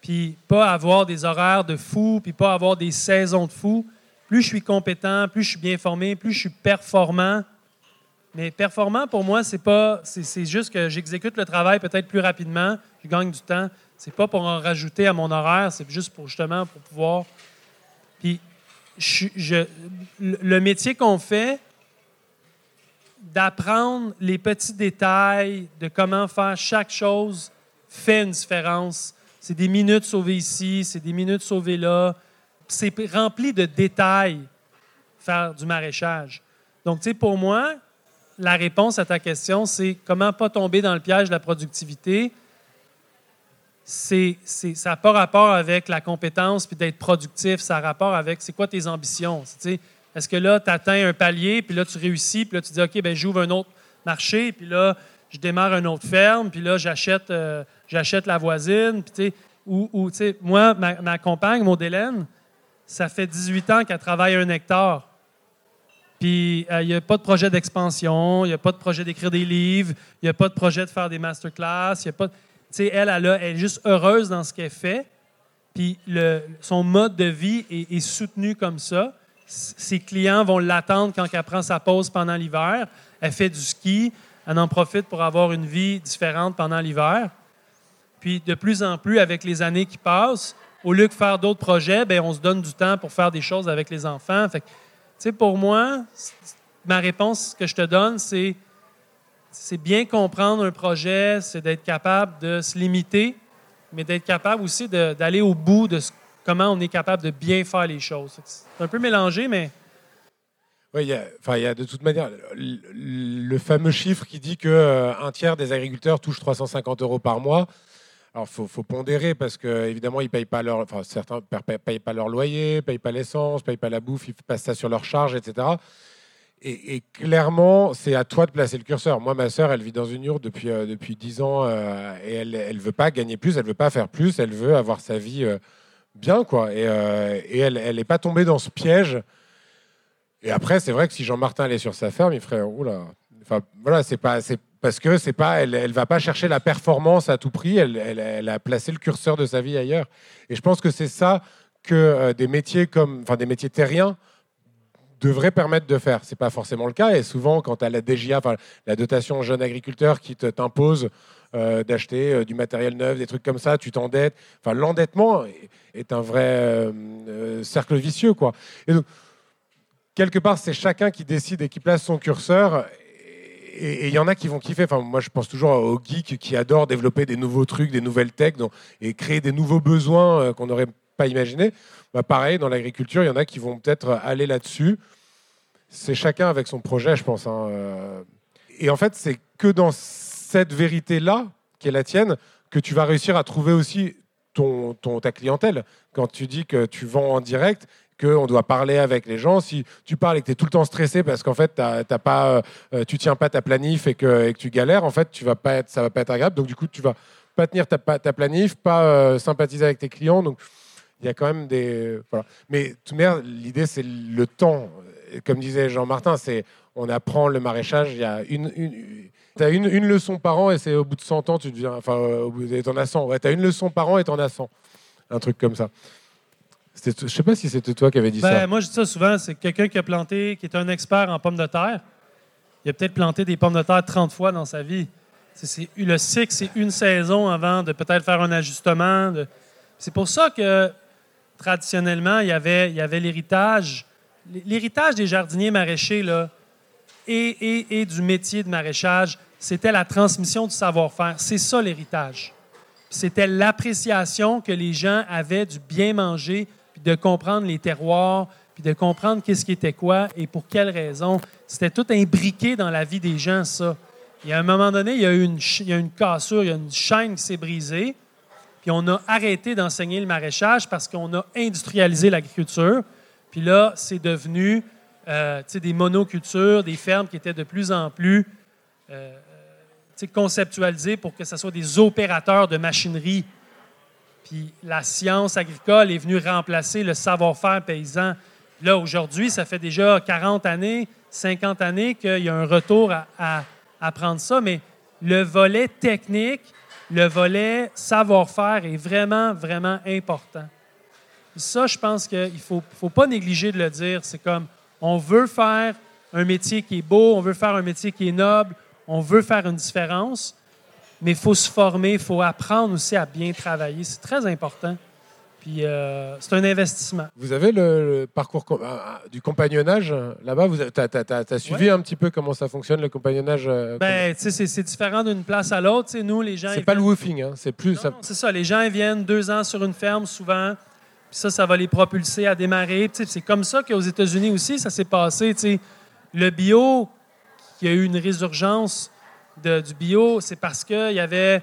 puis pas avoir des horaires de fou, puis pas avoir des saisons de fou, plus je suis compétent, plus je suis bien formé, plus je suis performant, mais performant, pour moi, c'est pas. C'est juste que j'exécute le travail peut-être plus rapidement, je gagne du temps. C'est pas pour en rajouter à mon horaire, c'est juste pour justement pour pouvoir. Puis, je, le métier qu'on fait, d'apprendre les petits détails de comment faire chaque chose, fait une différence. C'est des minutes sauvées ici, c'est des minutes sauvées là. C'est rempli de détails, faire du maraîchage. Donc, tu sais, pour moi, la réponse à ta question, c'est comment pas tomber dans le piège de la productivité. C'est, ça n'a pas rapport avec la compétence puis d'être productif, ça a rapport avec c'est quoi tes ambitions. Est-ce que là, tu atteins un palier, puis là, tu réussis, puis là, tu dis OK, ben j'ouvre un autre marché, puis là, je démarre une autre ferme, puis là, j'achète, euh, j'achète la voisine. Puis, ou, ou moi, ma, compagne, Maud Hélène, ça fait 18 ans qu'elle travaille un hectare. Puis il euh, n'y a pas de projet d'expansion, il n'y a pas de projet d'écrire des livres, il n'y a pas de projet de faire des masterclass, il a pas. elle, elle, elle, est juste heureuse dans ce qu'elle fait. Puis son mode de vie est, soutenu comme ça. Ses clients vont l'attendre quand elle prend sa pause pendant l'hiver. Elle fait du ski, elle en profite pour avoir une vie différente pendant l'hiver. Puis de plus en plus, avec les années qui passent, au lieu de faire d'autres projets, bien, on se donne du temps pour faire des choses avec les enfants. Fait sais, pour moi, ma réponse que je te donne, c'est bien comprendre un projet, c'est d'être capable de se limiter, mais d'être capable aussi d'aller au bout de comment on est capable de bien faire les choses. C'est un peu mélangé, mais... Oui, il y, a, de toute manière le, fameux chiffre qui dit qu'un euh, tiers des agriculteurs touchent 350 euros par mois. Alors, il faut, pondérer parce qu'évidemment, ils payent pas leur, enfin, certains payent pas leur loyer, payent pas l'essence, payent pas la bouffe, ils passent ça sur leur charge, etc. Et, clairement, c'est à toi de placer le curseur. Moi, ma sœur, elle vit dans une yurte depuis, euh, depuis 10 ans euh, et elle ne veut pas gagner plus, elle veut pas faire plus, elle veut avoir sa vie euh, bien, quoi. Et, et elle n'est pas tombée dans ce piège. Et après, c'est vrai que si Jean-Martin allait sur sa ferme, il ferait, oula, enfin, voilà, c'est pas, c'est parce que c'est pas, elle, va pas chercher la performance à tout prix. Elle, elle, a placé le curseur de sa vie ailleurs. Et je pense que c'est ça que euh, des métiers comme, enfin des métiers terriens devraient permettre de faire. C'est pas forcément le cas. Et souvent, quand tu as la DGA, enfin la dotation jeune agriculteur, qui t'impose euh, d'acheter euh, du matériel neuf, des trucs comme ça, tu t'endettes. Enfin, l'endettement est, un vrai cercle vicieux, quoi. Et donc, quelque part, c'est chacun qui décide et qui place son curseur et il y en a qui vont kiffer. Enfin, moi, je pense toujours aux geeks qui adorent développer des nouveaux trucs, des nouvelles techs et créer des nouveaux besoins euh, qu'on n'aurait pas imaginés. Bah, pareil, dans l'agriculture, il y en a qui vont peut-être aller là-dessus. C'est chacun avec son projet, je pense. Hein, euh. Et en fait, c'est que dans cette vérité-là, qui est la tienne, que tu vas réussir à trouver aussi ton, ta clientèle. Quand tu dis que tu vends en direct, qu'on doit parler avec les gens. Si tu parles et que tu es tout le temps stressé parce qu'en fait, t'as, t'as pas, euh, tu tiens pas ta planif et que, tu galères, en fait, tu vas pas être, ça va pas être agréable. Donc, du coup, tu vas pas tenir ta, planif, pas euh, sympathiser avec tes clients. Donc, il y a quand même des. Mais de l'idée, c'est le temps. Comme disait Jean-Martin, c'est on apprend le maraîchage. Il y a une. T'as une, leçon par an et c'est au bout de 100 ans, tu deviens. Enfin, t'en as 100. Ouais, t'as une leçon par an et t'en as 100. Un truc comme ça. Je sais pas si c'était toi qui avais dit Ben, ça. Moi, je dis ça souvent, c'est quelqu'un qui a planté, qui est un expert en pommes de terre. Il a peut-être planté des pommes de terre 30 fois dans sa vie. C'est, le cycle, c'est une saison avant de peut-être faire un ajustement. de- C'est pour ça que, traditionnellement, il y avait, il y avait l'héritage. L'héritage des jardiniers maraîchers là, et, et- et du métier de maraîchage, c'était la transmission du savoir-faire. C'est ça l'héritage. C'était l'appréciation que les gens avaient du bien manger, de comprendre les terroirs, puis de comprendre qu'est-ce qui était quoi et pour quelles raisons. C'était tout imbriqué dans la vie des gens, ça. Et à un moment donné, il y a eu une, il y a une cassure, il y a une chaîne qui s'est brisée, puis on a arrêté d'enseigner le maraîchage parce qu'on a industrialisé l'agriculture. Puis là, c'est devenu euh, des monocultures, des fermes qui étaient de plus en plus euh, conceptualisées pour que ce soit des opérateurs de machinerie. Puis la science agricole est venue remplacer le savoir-faire paysan. Là, aujourd'hui, ça fait déjà 40 années, 50 années qu'il y a un retour à, à ça, mais le volet technique, le volet savoir-faire est vraiment, vraiment important. Ça, je pense qu'il ne faut, faut pas négliger de le dire. C'est comme, on veut faire un métier qui est beau, on veut faire un métier qui est noble, on veut faire une différence, mais il faut se former, il faut apprendre aussi à bien travailler. C'est très important. Puis euh, c'est un investissement. Vous avez le, le parcours com- ah, ah, du compagnonnage euh, là-bas? Vous Tu as, suivi Ouais. un petit peu comment ça fonctionne, le compagnonnage euh, Ben, tu sais, c'est- différent d'une place à l'autre. Nous, les gens. C'est pas le woofing, hein, c'est plus. ça- c'est ça. Les gens ils viennent deux ans sur une ferme souvent. Puis ça, ça va les propulser à démarrer. C'est comme ça qu'aux États-Unis aussi, ça s'est passé. tu sais. Le bio, qui a eu une résurgence du bio, c'est parce qu'il y avait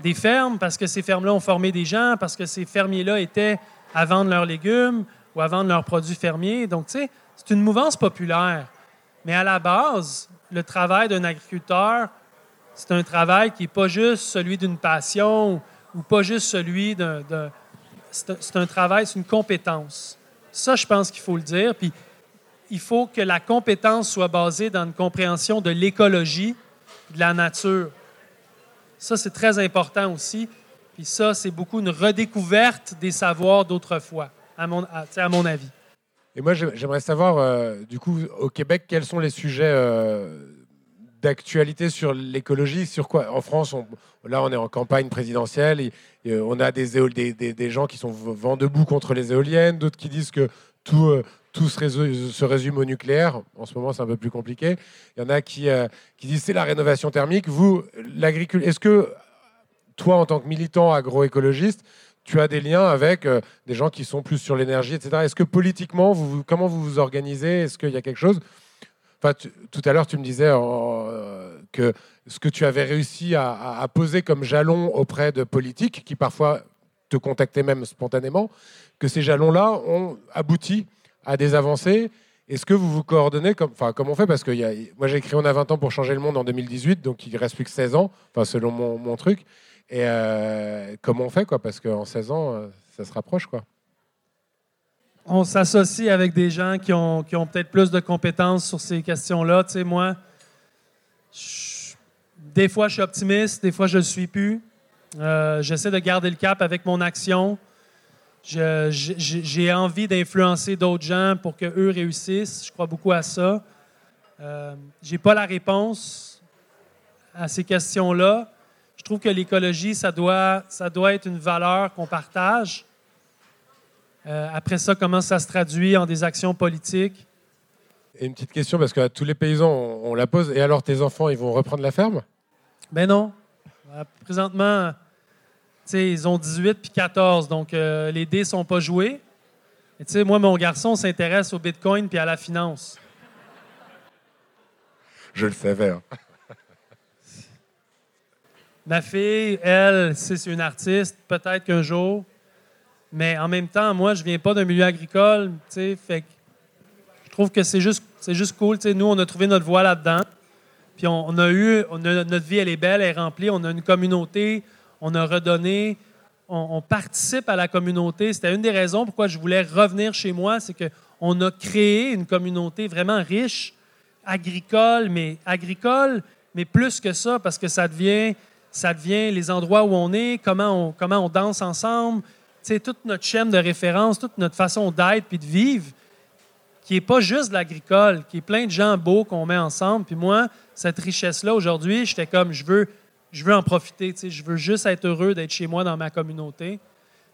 des fermes, parce que ces fermes-là ont formé des gens, parce que ces fermiers-là étaient à vendre leurs légumes ou à vendre leurs produits fermiers. Donc, tu sais, c'est une mouvance populaire. Mais à la base, le travail d'un agriculteur, c'est un travail qui n'est pas juste celui d'une passion ou, pas juste celui d'un. d'un- c'est un, c'est un travail, c'est une compétence. Ça, je pense qu'il faut le dire. Puis, il faut que la compétence soit basée dans une compréhension de l'écologie, de la nature. Ça, c'est très important aussi. Puis ça, c'est beaucoup une redécouverte des savoirs d'autrefois, à mon, à, à mon avis. Et moi, j'ai- j'aimerais savoir, euh, du coup, au Québec, quels sont les sujets euh, d'actualité sur l'écologie Sur quoi En France, on- là, on est en campagne présidentielle. et- euh, on a des, des, des- des gens qui sont vent debout contre les éoliennes, d'autres qui disent que tout, tout se, résu- se résume au nucléaire. En ce moment, c'est un peu plus compliqué. Il y en a qui, euh, qui disent c'est la rénovation thermique. Vous, l'agriculture, est-ce que toi, en tant que militant agroécologiste, tu as des liens avec euh, des gens qui sont plus sur l'énergie, etc. Est-ce que politiquement, vous, comment vous vous organisez? Est-ce qu'il y a quelque chose? Enfin, tout à l'heure, tu me disais euh, que ce que tu avais réussi à- à poser comme jalon auprès de politiques, qui parfois te contactaient même spontanément, que ces jalons-là ont abouti à des avancées. Est-ce que vous vous coordonnez comme, enfin, comme on fait? Parce que moi, j'ai écrit On a 20 ans pour changer le monde en 2018, donc il reste plus que 16 ans, enfin, selon mon, truc. Et euh, comment on fait quoi? Parce qu'en 16 ans, euh, ça se rapproche. quoi. on s'associe avec des gens qui ont, peut-être plus de compétences sur ces questions-là. Tu sais, moi, des fois, je suis optimiste, des fois, je ne le suis plus. Euh, J'essaie de garder le cap avec mon action. Je- je- J'ai envie d'influencer d'autres gens pour qu'eux réussissent. Je crois beaucoup à ça. Euh, J'ai pas la réponse à ces questions-là. Je trouve que l'écologie, ça doit, ça doit être une valeur qu'on partage. Euh, après ça, comment ça se traduit en des actions politiques? Et une petite question, parce que à tous les paysans, on, on la pose. Et alors, tes enfants, ils vont reprendre la ferme? Ben non. Euh, présentement, ils ont 18 puis 14, donc euh, les dés sont pas joués. Et tu sais, moi, mon garçon s'intéresse au Bitcoin puis à la finance. Je le savais. hein. Ma fille, elle, c'est une artiste. Peut-être qu'un jour, Mais en même temps, moi, je viens pas d'un milieu agricole, tu sais, fait que je trouve que c'est juste, c'est juste cool. Tu sais, nous, on a trouvé notre voie là-dedans. Puis on, on a eu, on a- notre vie, elle est belle, elle est remplie. On a une communauté, on a redonné, on, participe à la communauté. C'était une des raisons pourquoi je voulais revenir chez moi, c'est qu'on a créé une communauté vraiment riche, agricole, mais agricole, mais plus que ça, parce que ça devient, ça devient les endroits où on est, comment on, comment on danse ensemble, tu sais, toute notre chaîne de référence, toute notre façon d'être puis de vivre, qui n'est pas juste de l'agricole, qui est plein de gens beaux qu'on met ensemble. Puis moi, cette richesse-là, aujourd'hui, j'étais comme, je veux, je veux en profiter, tu sais, je veux juste être heureux d'être chez moi dans ma communauté.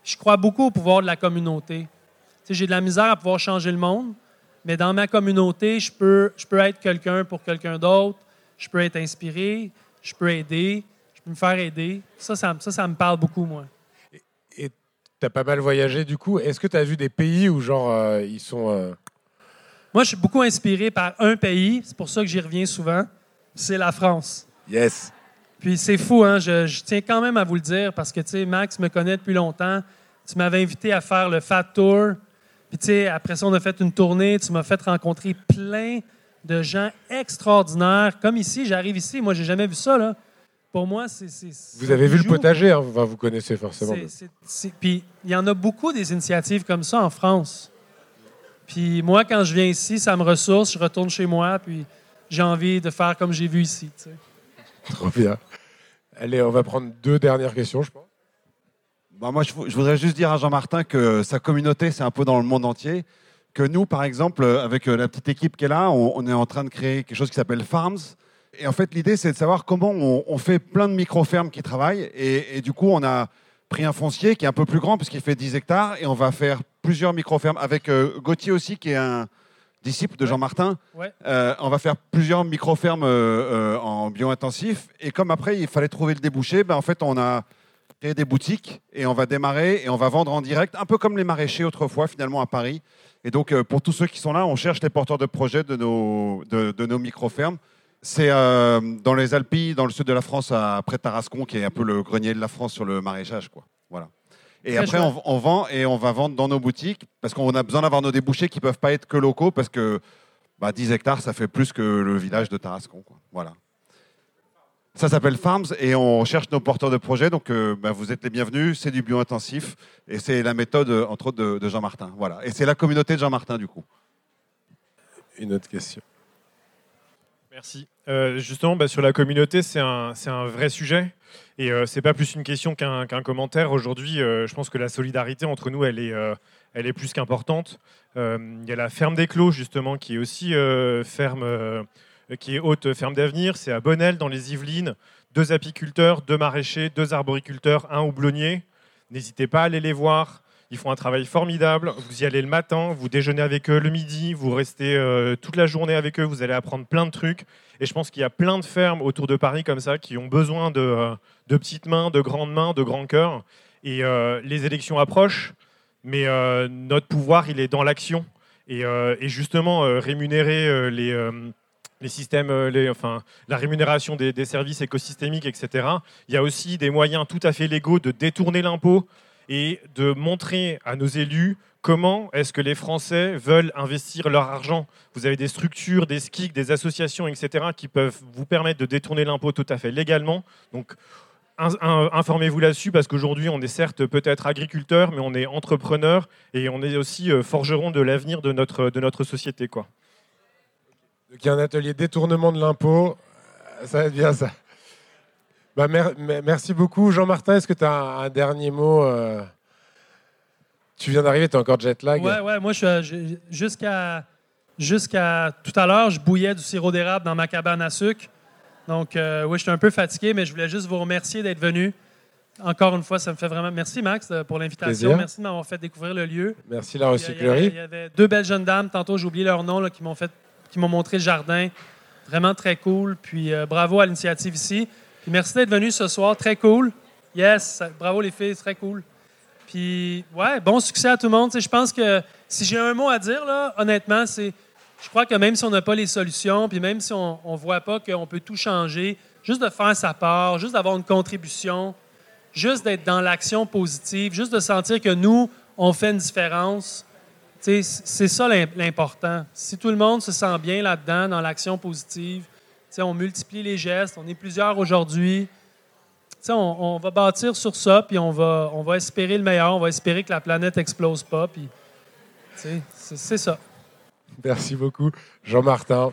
Je crois beaucoup au pouvoir de la communauté. Tu sais, j'ai de la misère à pouvoir changer le monde, mais dans ma communauté, je peux, je peux être quelqu'un pour quelqu'un d'autre, je peux être inspiré, je peux aider, je peux me faire aider. Ça, ça, ça, ça me parle beaucoup, moi. Et tu as pas mal voyagé du coup. Est-ce que tu as vu des pays où genre euh, ils sont... euh, Moi, je suis beaucoup inspiré par un pays, c'est pour ça que j'y reviens souvent, c'est la France. Yes. Puis c'est fou, hein? je, je tiens quand même à vous le dire parce que, tu sais, Max me connaît depuis longtemps. Tu m'avais invité à faire le Fat Tour. Puis, tu sais, après ça, on a fait une tournée. Tu m'as fait rencontrer plein de gens extraordinaires. Comme ici, j'arrive ici, moi, j'ai jamais vu ça, là. Pour moi, c'est... Vous avez vu le potager, hein, vous connaissez forcément. Puis il y en a beaucoup des initiatives comme ça en France. Puis moi, quand je viens ici, ça me ressource, je retourne chez moi, puis j'ai envie de faire comme j'ai vu ici. tu sais. Trop bien. Allez, on va prendre deux dernières questions, je pense. Bah, moi, je, vou- je voudrais juste dire à Jean-Martin que sa communauté, c'est un peu dans le monde entier. Que nous, par exemple, euh, avec euh, la petite équipe qui est là, on, est en train de créer quelque chose qui s'appelle Farms. Et en fait, l'idée, c'est de savoir comment on, fait plein de micro-fermes qui travaillent. Et, et du coup, on a pris un foncier qui est un peu plus grand, puisqu'il fait 10 hectares. Et on va faire plusieurs micro-fermes avec euh, Gauthier aussi, qui est un disciple de Jean-Martin. Ouais. Euh, on va faire plusieurs micro-fermes euh, euh, en bio-intensif. Et comme après, il fallait trouver le débouché, ben, en fait, on a créé des boutiques et on va démarrer et on va vendre en direct, un peu comme les maraîchers autrefois, finalement, à Paris. Et donc, pour tous ceux qui sont là, on cherche les porteurs de projets de nos, de, de nos micro-fermes. C'est dans les Alpes, dans le sud de la France, à près de Tarascon, qui est un peu le grenier de la France sur le maraîchage. Quoi. Voilà. Et Très après, on, on vend et on va vendre dans nos boutiques parce qu'on a besoin d'avoir nos débouchés qui ne peuvent pas être que locaux parce que bah, 10 hectares, ça fait plus que le village de Tarascon. Quoi. Voilà. Ça s'appelle Farms et on cherche nos porteurs de projets. Donc, euh, bah, vous êtes les bienvenus. C'est du bio-intensif et c'est la méthode, euh, entre autres, de, de Jean-Martin. Voilà. Et c'est la communauté de Jean-Martin, du coup. Une autre question. Merci. Euh, justement, bah, sur la communauté, c'est un, c'est un vrai sujet? Et euh, c'est pas plus une question qu'un commentaire. Aujourd'hui, euh, je pense que la solidarité entre nous, elle est, euh, elle est plus qu'importante. Euh, Il y a la ferme des Clos, justement, qui est aussi ferme, qui est haute ferme d'avenir. C'est à Bonnel, dans les Yvelines. Deux apiculteurs, deux maraîchers, deux arboriculteurs, un houblonnier. N'hésitez pas à aller les voir. Ils font un travail formidable. Vous y allez le matin, vous déjeunez avec eux le midi, vous restez euh, toute la journée avec eux, vous allez apprendre plein de trucs. Et je pense qu'il y a plein de fermes autour de Paris comme ça qui ont besoin de, euh, de petites mains, de grandes mains, de grands cœurs. Et euh, les élections approchent, mais notre pouvoir, il est dans l'action. Et, justement, rémunérer les, les systèmes, enfin, la rémunération des services écosystémiques, etc. Il y a aussi des moyens tout à fait légaux de détourner l'impôt et de montrer à nos élus comment est-ce que les Français veulent investir leur argent. Vous avez des structures, des SKIC, des associations, etc., qui peuvent vous permettre de détourner l'impôt tout à fait légalement. Donc, in- in- informez-vous là-dessus, parce qu'aujourd'hui, on est certes peut-être agriculteur, mais on est entrepreneur et on est aussi euh, forgeron de l'avenir de notre, de notre société. Quoi. Donc, il y a un atelier détournement de l'impôt. Ça va être bien ça. Bah, mer- mer- merci beaucoup. Jean-Martin, est-ce que tu as un, un dernier mot euh, Tu viens d'arriver, tu es encore jet lag. Ouais, ouais, moi, jusqu'à tout à l'heure, je bouillais du sirop d'érable dans ma cabane à sucre. Donc, euh, oui, je suis un peu fatigué, mais je voulais juste vous remercier d'être venu. Encore une fois, ça me fait vraiment. Merci, Max, euh, pour l'invitation. Merci de m'avoir fait découvrir le lieu. Merci la recyclerie. il y avait deux belles jeunes dames, tantôt j'ai oublié leur nom, là, qui m'ont fait, qui m'ont montré le jardin. Vraiment très cool. Puis euh, bravo à l'initiative ici. Merci d'être venu ce soir, très cool. Yes, bravo les filles, très cool. Puis ouais, bon succès à tout le monde. Je pense que si j'ai un mot à dire là, honnêtement, c'est, je crois que même si on n'a pas les solutions, puis même si on ne voit pas qu'on peut tout changer, juste de faire sa part, juste d'avoir une contribution, juste d'être dans l'action positive, juste de sentir que nous, on fait une différence. C'est ça l'important. Si tout le monde se sent bien là-dedans, dans l'action positive, on multiplie les gestes, on est plusieurs aujourd'hui. On, va bâtir sur ça, puis on va, on va espérer le meilleur, on va espérer que la planète explose pas. C'est ça. Merci beaucoup, Jean-Martin.